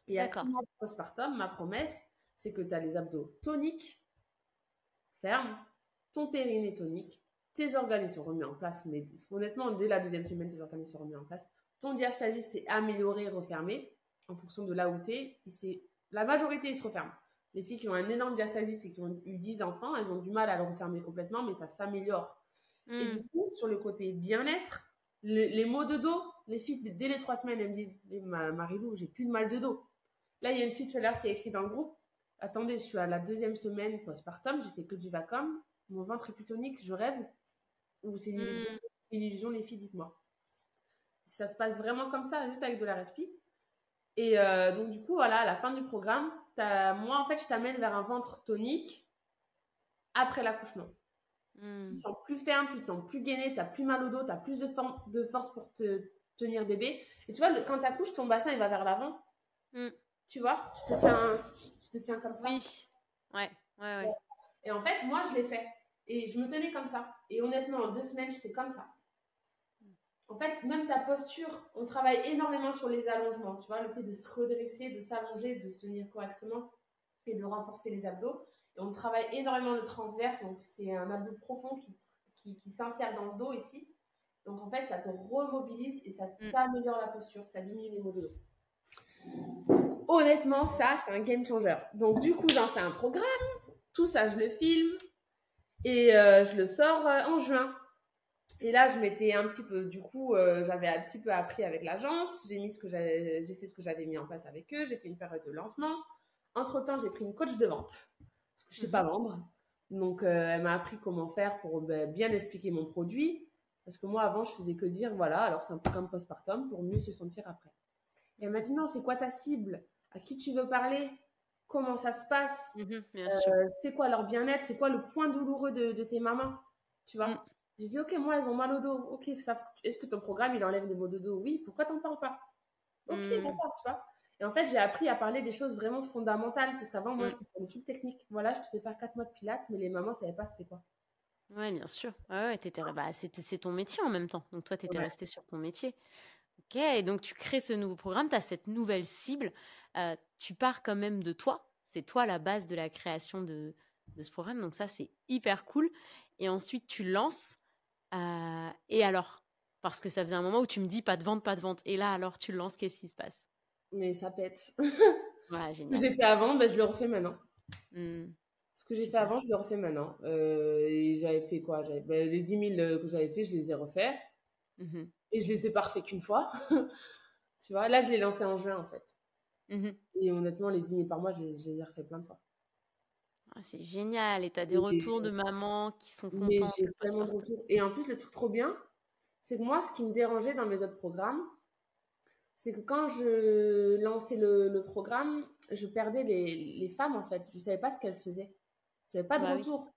Et à six mois postpartum, ma promesse, c'est que tu as les abdos toniques, fermes, ton périnée tonique, tes organes sont remis en place, mais honnêtement, dès la deuxième semaine, tes organes sont remis en place. Ton diastasie s'est amélioré, refermé, en fonction de là où tu es. La majorité, ils se referment. Les filles qui ont un énorme diastasis et qui ont eu 10 enfants, elles ont du mal à le refermer complètement, mais ça s'améliore. Et hmm. du coup, sur le côté bien-être, les maux de dos, les filles, dès les trois semaines, elles me disent Marilou, j'ai plus de mal de dos. Là, il y a une fille tout à l'heure qui a écrit dans le groupe Attendez, je suis à la deuxième semaine postpartum, j'ai fait que du vacum, mon ventre est plus tonique, je rêve Ou c'est une, hmm. une, illusion, les filles, dites-moi. Ça se passe vraiment comme ça, juste avec de la respi. Et euh, donc, du coup, voilà, à la fin du programme, moi, en fait, je t'amène vers un ventre tonique après l'accouchement. Hmm. Tu te sens plus ferme, tu te sens plus gainé, tu n'as plus mal au dos, tu as plus de, de, force pour te tenir bébé. Et tu vois, quand tu accouches, ton bassin, il va vers l'avant. Hmm. Tu vois, tu te, tiens, tu te tiens comme ça. Oui, ouais, ouais, ouais. Et en fait, moi, je l'ai fait. Et je me tenais comme ça. Et honnêtement, en deux semaines, j'étais comme ça en fait, même ta posture, on travaille énormément sur les allongements, tu vois, le fait de se redresser, de s'allonger, de se tenir correctement et de renforcer les abdos. Et on travaille énormément le transverse, donc c'est un abdos profond qui, qui, s'insère dans le dos ici. Donc en fait, ça te remobilise et ça mm. t'améliore la posture, ça diminue les maux de dos. honnêtement, ça, c'est un game changer. Donc du coup, j'en fais un programme, tout ça, je le filme et euh, je le sors euh, en juin. Et là, je m'étais un petit peu, du coup, euh, j'avais un petit peu appris avec l'agence. J'ai mis ce que j'ai fait ce que j'avais mis en place avec eux. J'ai fait une période de lancement. Entre temps, j'ai pris une coach de vente je sais pas vendre. Donc, euh, elle m'a appris comment faire pour ben, bien expliquer mon produit. Parce que moi, avant, je faisais que dire, voilà, alors c'est un comme postpartum pour mieux se sentir après. Et elle m'a dit, non, c'est quoi ta cible? À qui tu veux parler? Comment ça se passe? Mhm, euh, C'est quoi leur bien-être? C'est quoi le point douloureux de, tes mamans? Tu vois? Mm. J'ai dit, ok, moi, elles ont mal au dos. Ok, est-ce que ton programme, il enlève des maux de dos? Oui, pourquoi t'en parles pas? Ok, hmm. d'accord, tu vois. Et en fait, j'ai appris à parler des choses vraiment fondamentales, parce qu'avant, moi, hmm. j'étais sur le technique. Voilà, je te fais faire 4 mois de pilates, mais les mamans ne savaient pas c'était quoi. Ouais, bien sûr. Ouais, ouais, bah, c'est ton métier en même temps. Donc toi, tu étais resté sur ton métier. Ok, et donc tu crées ce nouveau programme, tu as cette nouvelle cible. Euh, tu pars quand même de toi. C'est toi la base de la création de, de ce programme. Donc ça, c'est hyper cool. Et ensuite, tu lances. Euh, et alors? Parce que ça faisait un moment où tu me dis pas de vente, pas de vente. Et là, alors, tu le lances, qu'est-ce qui se passe? Mais ça pète. ouais, génial. Ce que j'ai fait avant, ben, je le refais maintenant. Mmh. Ce que j'ai fait avant, je le refais maintenant. Euh, et j'avais fait quoi? Ben, Les 10 000 que j'avais fait, je les ai refaits. Mmh et je les ai pas refaits qu'une fois. tu vois, là, je l'ai lancé en juin, en fait. Mmh et honnêtement, les 10 000 par mois, je, les ai refaits plein de fois. Ah, c'est génial. Et tu as des retours de maman qui sont contentes. Et en plus, le truc trop bien, c'est que moi, ce qui me dérangeait dans mes autres programmes, c'est que quand je lançais le, programme, je perdais les, femmes, en fait. Je ne savais pas ce qu'elles faisaient. Je n'avais pas de bah retour.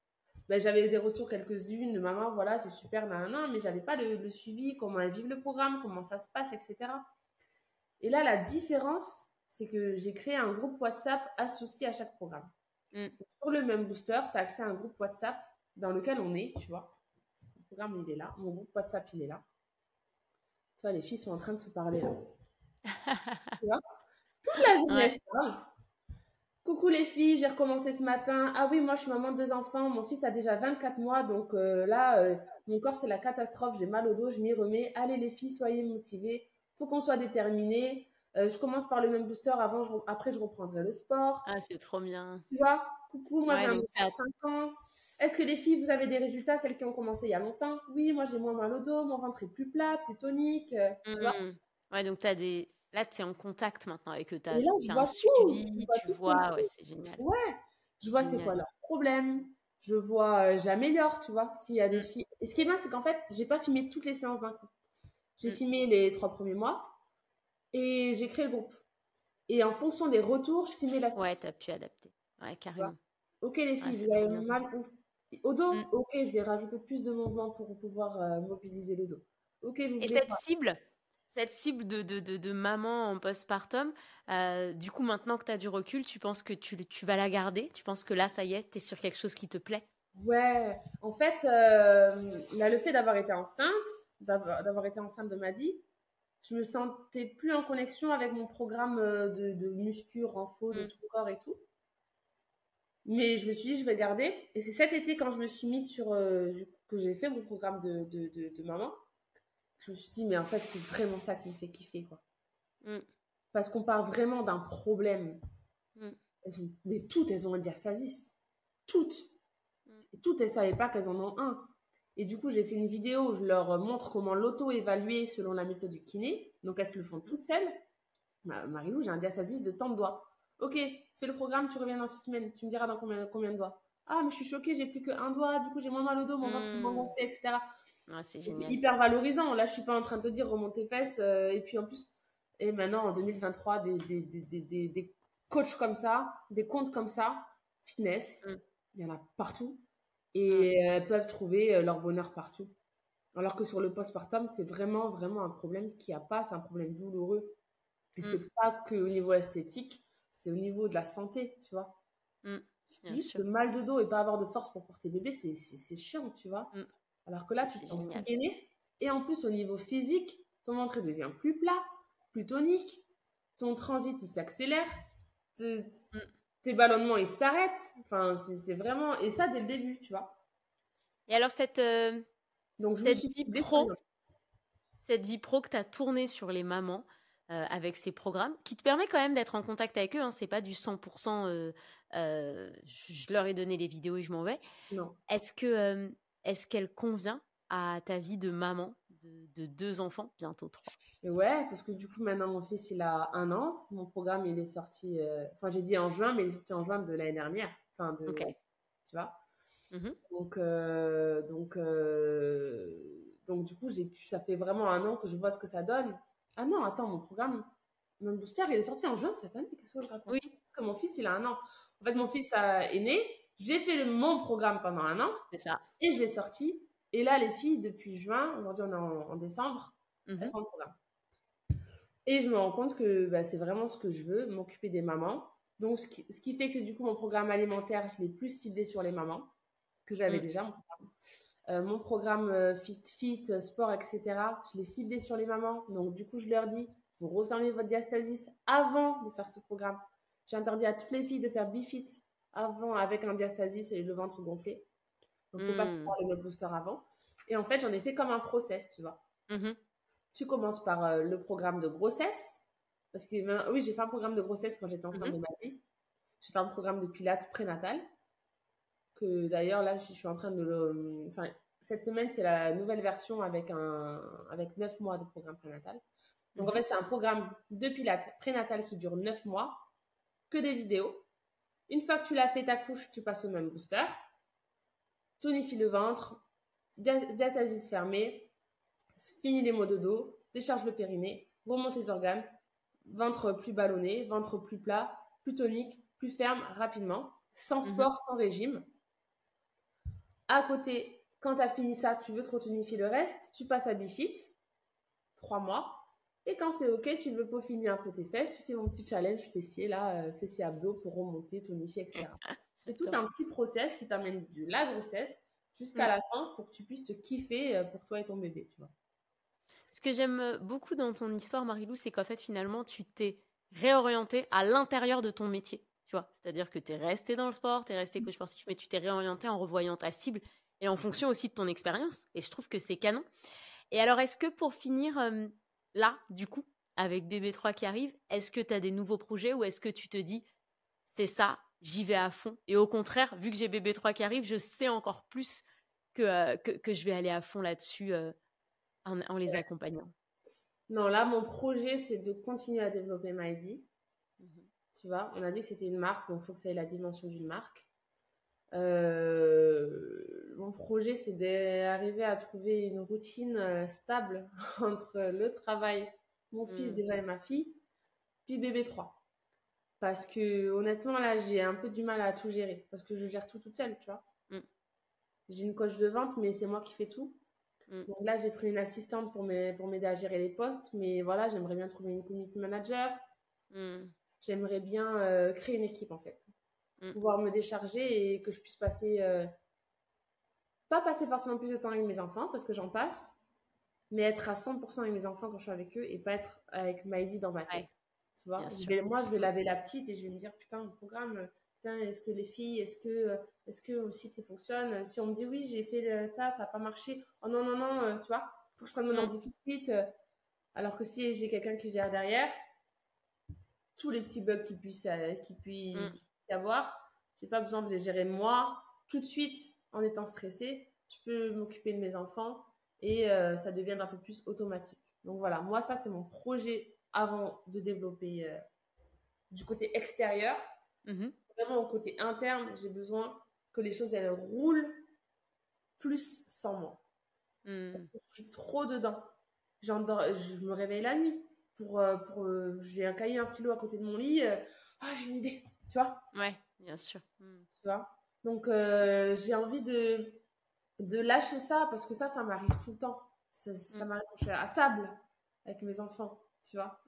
Ben, j'avais des retours quelques-unes de maman, voilà, c'est super, non, mais j'avais pas le, suivi, comment elles vivent le programme, comment ça se passe, etc. Et là, la différence, c'est que j'ai créé un groupe WhatsApp associé à chaque programme. Mm. Sur le même booster, tu as accès à un groupe WhatsApp dans lequel on est, tu vois. Le programme, il est là. Mon groupe WhatsApp, il est là. Tu vois, les filles sont en train de se parler là. Tu vois? Toute la journée, ouais. Coucou les filles, j'ai recommencé ce matin. Ah oui, moi je suis maman de deux enfants. Mon fils a déjà 24 mois, donc euh, là, euh, mon corps c'est la catastrophe. J'ai mal au dos, je m'y remets. Allez les filles, soyez motivées. Faut qu'on soit déterminés. Euh, je commence par le même booster, avant, après je reprendrai le sport. Ah, c'est trop bien. Tu vois? Coucou, moi j'ai un enfant de 5 ans. Est-ce que les filles, vous avez des résultats, celles qui ont commencé il y a longtemps? Oui, moi j'ai moins mal au dos, mon ventre est plus plat, plus tonique. tu vois? Mmh. Ouais, donc tu as des. Là, tu es en contact maintenant avec eux. As, là, je vois suivi, tu vois, ouais, c'est génial. Ouais, je vois c'est quoi leur problème. Je vois, euh, j'améliore, tu vois, s'il y a des mmh. filles. Et ce qui est bien, c'est qu'en fait, j'ai pas filmé toutes les séances d'un coup. J'ai mmh. filmé les trois premiers mois et j'ai créé le groupe. Et en fonction des retours, je filmais la suite. Ouais, tu as pu adapter. Ouais, carrément. Ok, les filles, vous avez mal où? Au dos? Mmh. Ok, je vais rajouter plus de mouvements pour pouvoir euh, mobiliser le dos. Ok, vous Et cette cible cette cible de, de, de, maman en postpartum, euh, du coup, maintenant que tu as du recul, tu penses que tu, tu, vas la garder? Tu penses que là, ça y est, tu es sur quelque chose qui te plaît? Ouais, en fait, euh, là, le fait d'avoir été enceinte, d'avoir été enceinte de Maddy, je me sentais plus en connexion avec mon programme euh, de, de muscu, renfort, de mm. tout le corps et tout. Mais je me suis dit, je vais garder. Et c'est cet été, quand je me suis mise sur. que j'ai fait mon programme de, de, de maman je me suis dit, mais en fait, c'est vraiment ça qui me fait kiffer, quoi. Mm. Parce qu'on parle vraiment d'un problème. Mm. mais toutes, elles ont un diastasis. Toutes. Mm. Et toutes, elles ne savaient pas qu'elles en ont un. Et du coup, j'ai fait une vidéo où je leur montre comment l'auto-évaluer selon la méthode du kiné. Donc, elles se le font toutes seules. Marilou, j'ai un diastasis de tant de doigts. Ok, fais le programme, tu reviens dans six semaines. Tu me diras dans combien, combien de doigts. Ah, mais je suis choquée, j'ai plus qu'un doigt. Du coup, j'ai moins mal au dos, mon ventre est gonflé, etc. Ah, c'est hyper valorisant. Là, je suis pas en train de te dire remonte tes fesses. Euh, et puis en plus, et maintenant en 2023, des, des, des, des, coachs comme ça, des comptes comme ça, fitness, mm. il y en a partout. Et mm. elles peuvent trouver euh, leur bonheur partout. Alors que sur le postpartum, c'est vraiment, vraiment un problème qui a pas, c'est un problème douloureux. Et c'est mm. pas que au niveau esthétique, c'est au niveau de la santé, tu vois. Juste le mal de dos et pas avoir de force pour porter bébé, c'est chiant, tu vois. Alors que là, tu te sens plus gainé. Et en plus, au niveau physique, ton ventre devient plus plat, plus tonique. Ton transit, il s'accélère. Mm. Tes ballonnements, ils s'arrêtent. Enfin, c'est vraiment... Et ça, dès le début, tu vois. Et alors, cette, euh, Donc, cette vie pro... Cette vie pro que tu as tournée sur les mamans, euh, avec ces programmes, qui te permet quand même d'être en contact avec eux. Hein, c'est pas du 100%. Euh, je leur ai donné les vidéos et je m'en vais. Non. Est-ce que est-ce qu'elle convient à ta vie de maman de, deux enfants, bientôt trois? Et Ouais, parce que du coup, maintenant, mon fils, il a un an. Mon programme, il est sorti, euh, enfin, j'ai dit en juin, mais il est sorti en juin de l'année dernière. Enfin, de, tu vois? Mmh Donc, euh, donc, euh, donc, du coup, j'ai pu, ça fait vraiment un an que je vois ce que ça donne. Ah non, attends, mon programme, mon booster, il est sorti en juin de cette année. Qu'est-ce que je raconte? Oui. Parce que mon fils, il a un an. En fait, mon fils est né, j'ai fait le, mon programme pendant un an. C'est ça. Et je l'ai sorti. Et là, les filles, depuis juin, aujourd'hui on est en, décembre, elles mhm. sont le programme. Et je me rends compte que bah, c'est vraiment ce que je veux, m'occuper des mamans. Donc, ce qui, fait que du coup, mon programme alimentaire, je l'ai plus ciblé sur les mamans, que j'avais mhm. déjà, mon programme. mon programme Fit Fit, sport, etc., je l'ai ciblé sur les mamans. Donc, du coup, je leur dis, vous refermez votre diastasis avant de faire ce programme. J'ai interdit à toutes les filles de faire Bifit avant avec un diastasis et le ventre gonflé. Donc, il faut passer par le booster avant. Et en fait, j'en ai fait comme un process, tu vois. Mmh tu commences par le programme de grossesse. Parce que, ben, oui, j'ai fait un programme de grossesse quand j'étais enceinte mmh de ma vie. J'ai fait un programme de pilates prénatal. Que d'ailleurs, là, je suis en train de le. Enfin, cette semaine, c'est la nouvelle version avec, un, avec 9 mois de programme prénatal. Donc, en mmh fait, c'est un programme de pilates prénatal qui dure 9 mois, que des vidéos. Une fois que tu l'as fait ta couche, tu passes au même booster. Tonifie le ventre, diastasis fermée, finis les maux de dos, décharge le périnée, remonte les organes, ventre plus ballonné, ventre plus plat, plus tonique, plus ferme rapidement, sans mmh sport, sans régime. À côté, quand tu as fini ça, tu veux te tonifier le reste, tu passes à Bifit, trois mois. Et quand c'est OK, tu veux peaufiner un peu tes fesses, tu fais mon petit challenge fessier, là, euh, fessier abdos pour remonter, tonifier, etc. C'est tout un petit process qui t'amène de la grossesse jusqu'à mmh. la fin pour que tu puisses te kiffer euh, pour toi et ton bébé, tu vois. Ce que j'aime euh, beaucoup dans ton histoire, Marilou, c'est qu'en fait, finalement, tu t'es réorienté à l'intérieur de ton métier. Tu vois, c'est-à-dire que tu es resté dans le sport, tu es resté coach sportif, mais tu t'es réorienté en revoyant ta cible et en fonction aussi de ton expérience. Et je trouve que c'est canon. Et alors, est-ce que pour finir là, du coup, avec BB3 qui arrive, est-ce que tu as des nouveaux projets ou est-ce que tu te dis, c'est ça, j'y vais à fond? Et au contraire, vu que j'ai BB3 qui arrive, je sais encore plus que, euh, que, je vais aller à fond là-dessus en, les accompagnant Non, là, mon projet, c'est de continuer à développer MyD. Mhm. Tu vois, on a dit que c'était une marque, donc il faut que ça ait la dimension d'une marque. Euh, mon projet, c'est d'arriver à trouver une routine euh, stable entre le travail, mon fils mhm. déjà et ma fille, puis bébé 3. Parce que honnêtement, là, j'ai un peu du mal à tout gérer, parce que je gère tout toute seule, tu vois. Mm. J'ai une coach de vente, mais c'est moi qui fais tout. Mm. Donc là, j'ai pris une assistante pour m'aider à gérer les postes, mais voilà, j'aimerais bien trouver une community manager. Mm. J'aimerais bien euh, créer une équipe en fait. Mm. Pouvoir me décharger et que je puisse passer. Euh, pas passer forcément plus de temps avec mes enfants parce que j'en passe, mais être à 100% avec mes enfants quand je suis avec eux et pas être avec Maïdi dans ma tête. Tu vois? Moi, je vais laver la petite et je vais me dire putain, le programme est-ce que les filles, est-ce que, est-ce que le site fonctionne? Si on me dit oui, j'ai fait ça, ça n'a pas marché. Oh non, non, non, euh, tu vois, faut que je prenne mon mm. ordi tout de suite. Euh. Alors que si j'ai quelqu'un qui gère derrière, tous les petits bugs qui puissent, euh, qui puissent, mm. Avoir, j'ai pas besoin de les gérer moi tout de suite en étant stressée. Je peux m'occuper de mes enfants et ça devient un peu plus automatique. Donc voilà, moi ça c'est mon projet avant de développer du côté extérieur. Mm-hmm vraiment au côté interne, j'ai besoin que les choses elles roulent plus sans moi. Hmm. Je suis trop dedans. Je me réveille la nuit pour, euh, pour euh, j'ai un cahier, un stylo à côté de mon lit. Euh, ah, j'ai une idée, tu vois Ouais, bien sûr. Hmm. Tu vois Donc j'ai envie de de lâcher ça parce que ça, ça m'arrive tout le temps. Ça, ça hmm. m'arrive quand je suis à table avec mes enfants, tu vois.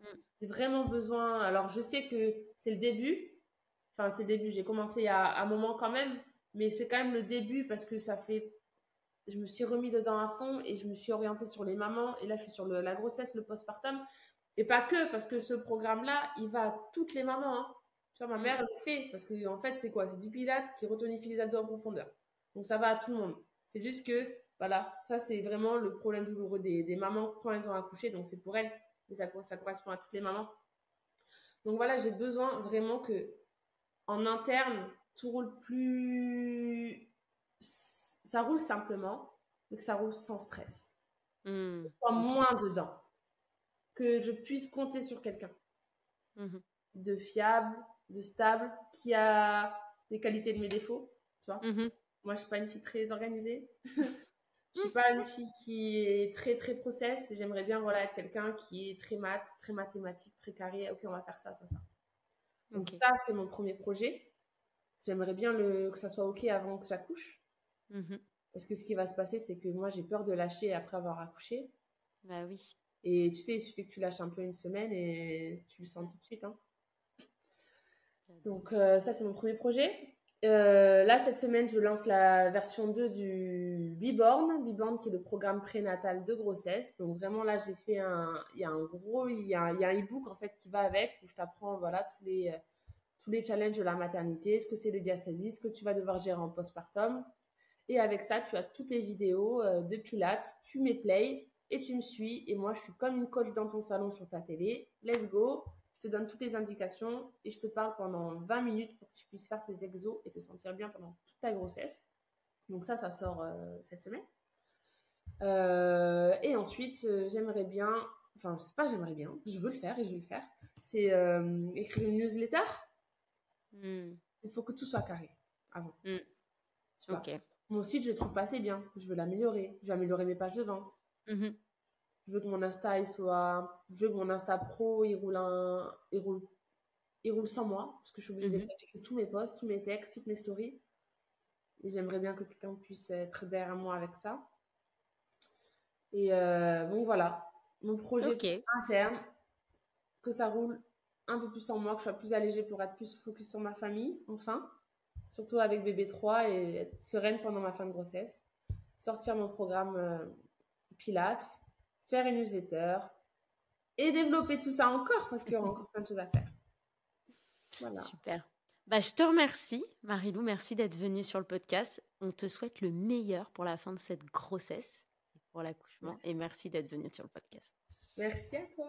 J'ai vraiment besoin. Alors je sais que c'est le début, Enfin, c'est le début. J'ai commencé à un moment quand même, mais c'est quand même le début parce que ça fait. Je me suis remis dedans à fond et je me suis orientée sur les mamans. Et là, je suis sur la grossesse, le postpartum. Et pas que, parce que ce programme-là, il va à toutes les mamans. Hein. Tu vois, ma mère, le fait. Parce que en fait, c'est quoi? C'est du pilate qui retonifie les abdos en profondeur. Donc, ça va à tout le monde. C'est juste que, voilà, ça, c'est vraiment le problème douloureux des, des, mamans quand elles ont accouché. Donc, c'est pour elles. Mais ça, ça correspond à toutes les mamans. Donc, voilà, j'ai besoin vraiment que en interne, tout roule plus. Ça roule simplement, mais que ça roule sans stress. Mmh. Soit moins dedans. Que je puisse compter sur quelqu'un mmh de fiable, de stable, qui a les qualités de mes défauts. Tu vois mmh Moi, je suis pas une fille très organisée. je suis pas une fille qui est très très process. J'aimerais bien voilà être quelqu'un qui est très mat, très mathématique, très carré. Ok, on va faire ça, ça, ça. Donc ça, c'est mon premier projet. J'aimerais bien le, que ça soit OK avant que j'accouche. Mmh Parce que ce qui va se passer, c'est que moi, j'ai peur de lâcher après avoir accouché. Bah oui. Et tu sais, il suffit que tu lâches un peu une semaine et tu le sens tout de suite. Hein. Donc euh, ça, c'est mon premier projet. euh, là, cette semaine, je lance la version 2 du Biborn, Biborn qui est le programme prénatal de grossesse. Donc vraiment là, j'ai fait un, il y a un gros, il y a, un e-book en fait qui va avec où je t'apprends voilà tous les tous les challenges de la maternité, ce que c'est le diastasie, ce que tu vas devoir gérer en postpartum. Et avec ça, tu as toutes les vidéos euh, de Pilates, tu mets play et tu me suis. Et moi, je suis comme une coach dans ton salon sur ta télé. Let's go. Je te donne toutes les indications et je te parle pendant 20 minutes pour que tu puisses faire tes exos et te sentir bien pendant toute ta grossesse. Donc ça, ça sort euh, cette semaine. Euh, et ensuite, j'aimerais bien, enfin, c'est pas j'aimerais bien, je veux le faire et je vais le faire. C'est écrire une newsletter Hmm. Il faut que tout soit carré avant. Hmm. Ok. Mon site, je le trouve pas assez bien. Je veux l'améliorer. Je veux améliorer mes pages de vente. Mhm. Je veux que mon Insta, il soit... Je veux que mon Insta pro, il roule, un... il roule... Il roule sans moi. Parce que je suis obligée de mhm. faire tous mes posts, tous mes textes, toutes mes stories. Et j'aimerais bien que quelqu'un puisse être derrière moi avec ça. Et euh, donc voilà. Mon projet interne, que ça roule un peu plus en moi, que je sois plus allégée pour être plus focus sur ma famille, enfin. Surtout avec bébé 3 et être sereine pendant ma fin de grossesse. Sortir mon programme euh, Pilates, faire une newsletter et développer tout ça encore parce qu'il y aura encore plein de choses à faire. Voilà. Super. Bah, je te remercie, Marilou. Merci d'être venue sur le podcast. On te souhaite le meilleur pour la fin de cette grossesse, pour l'accouchement. Et merci d'être venue sur le podcast. Merci à toi.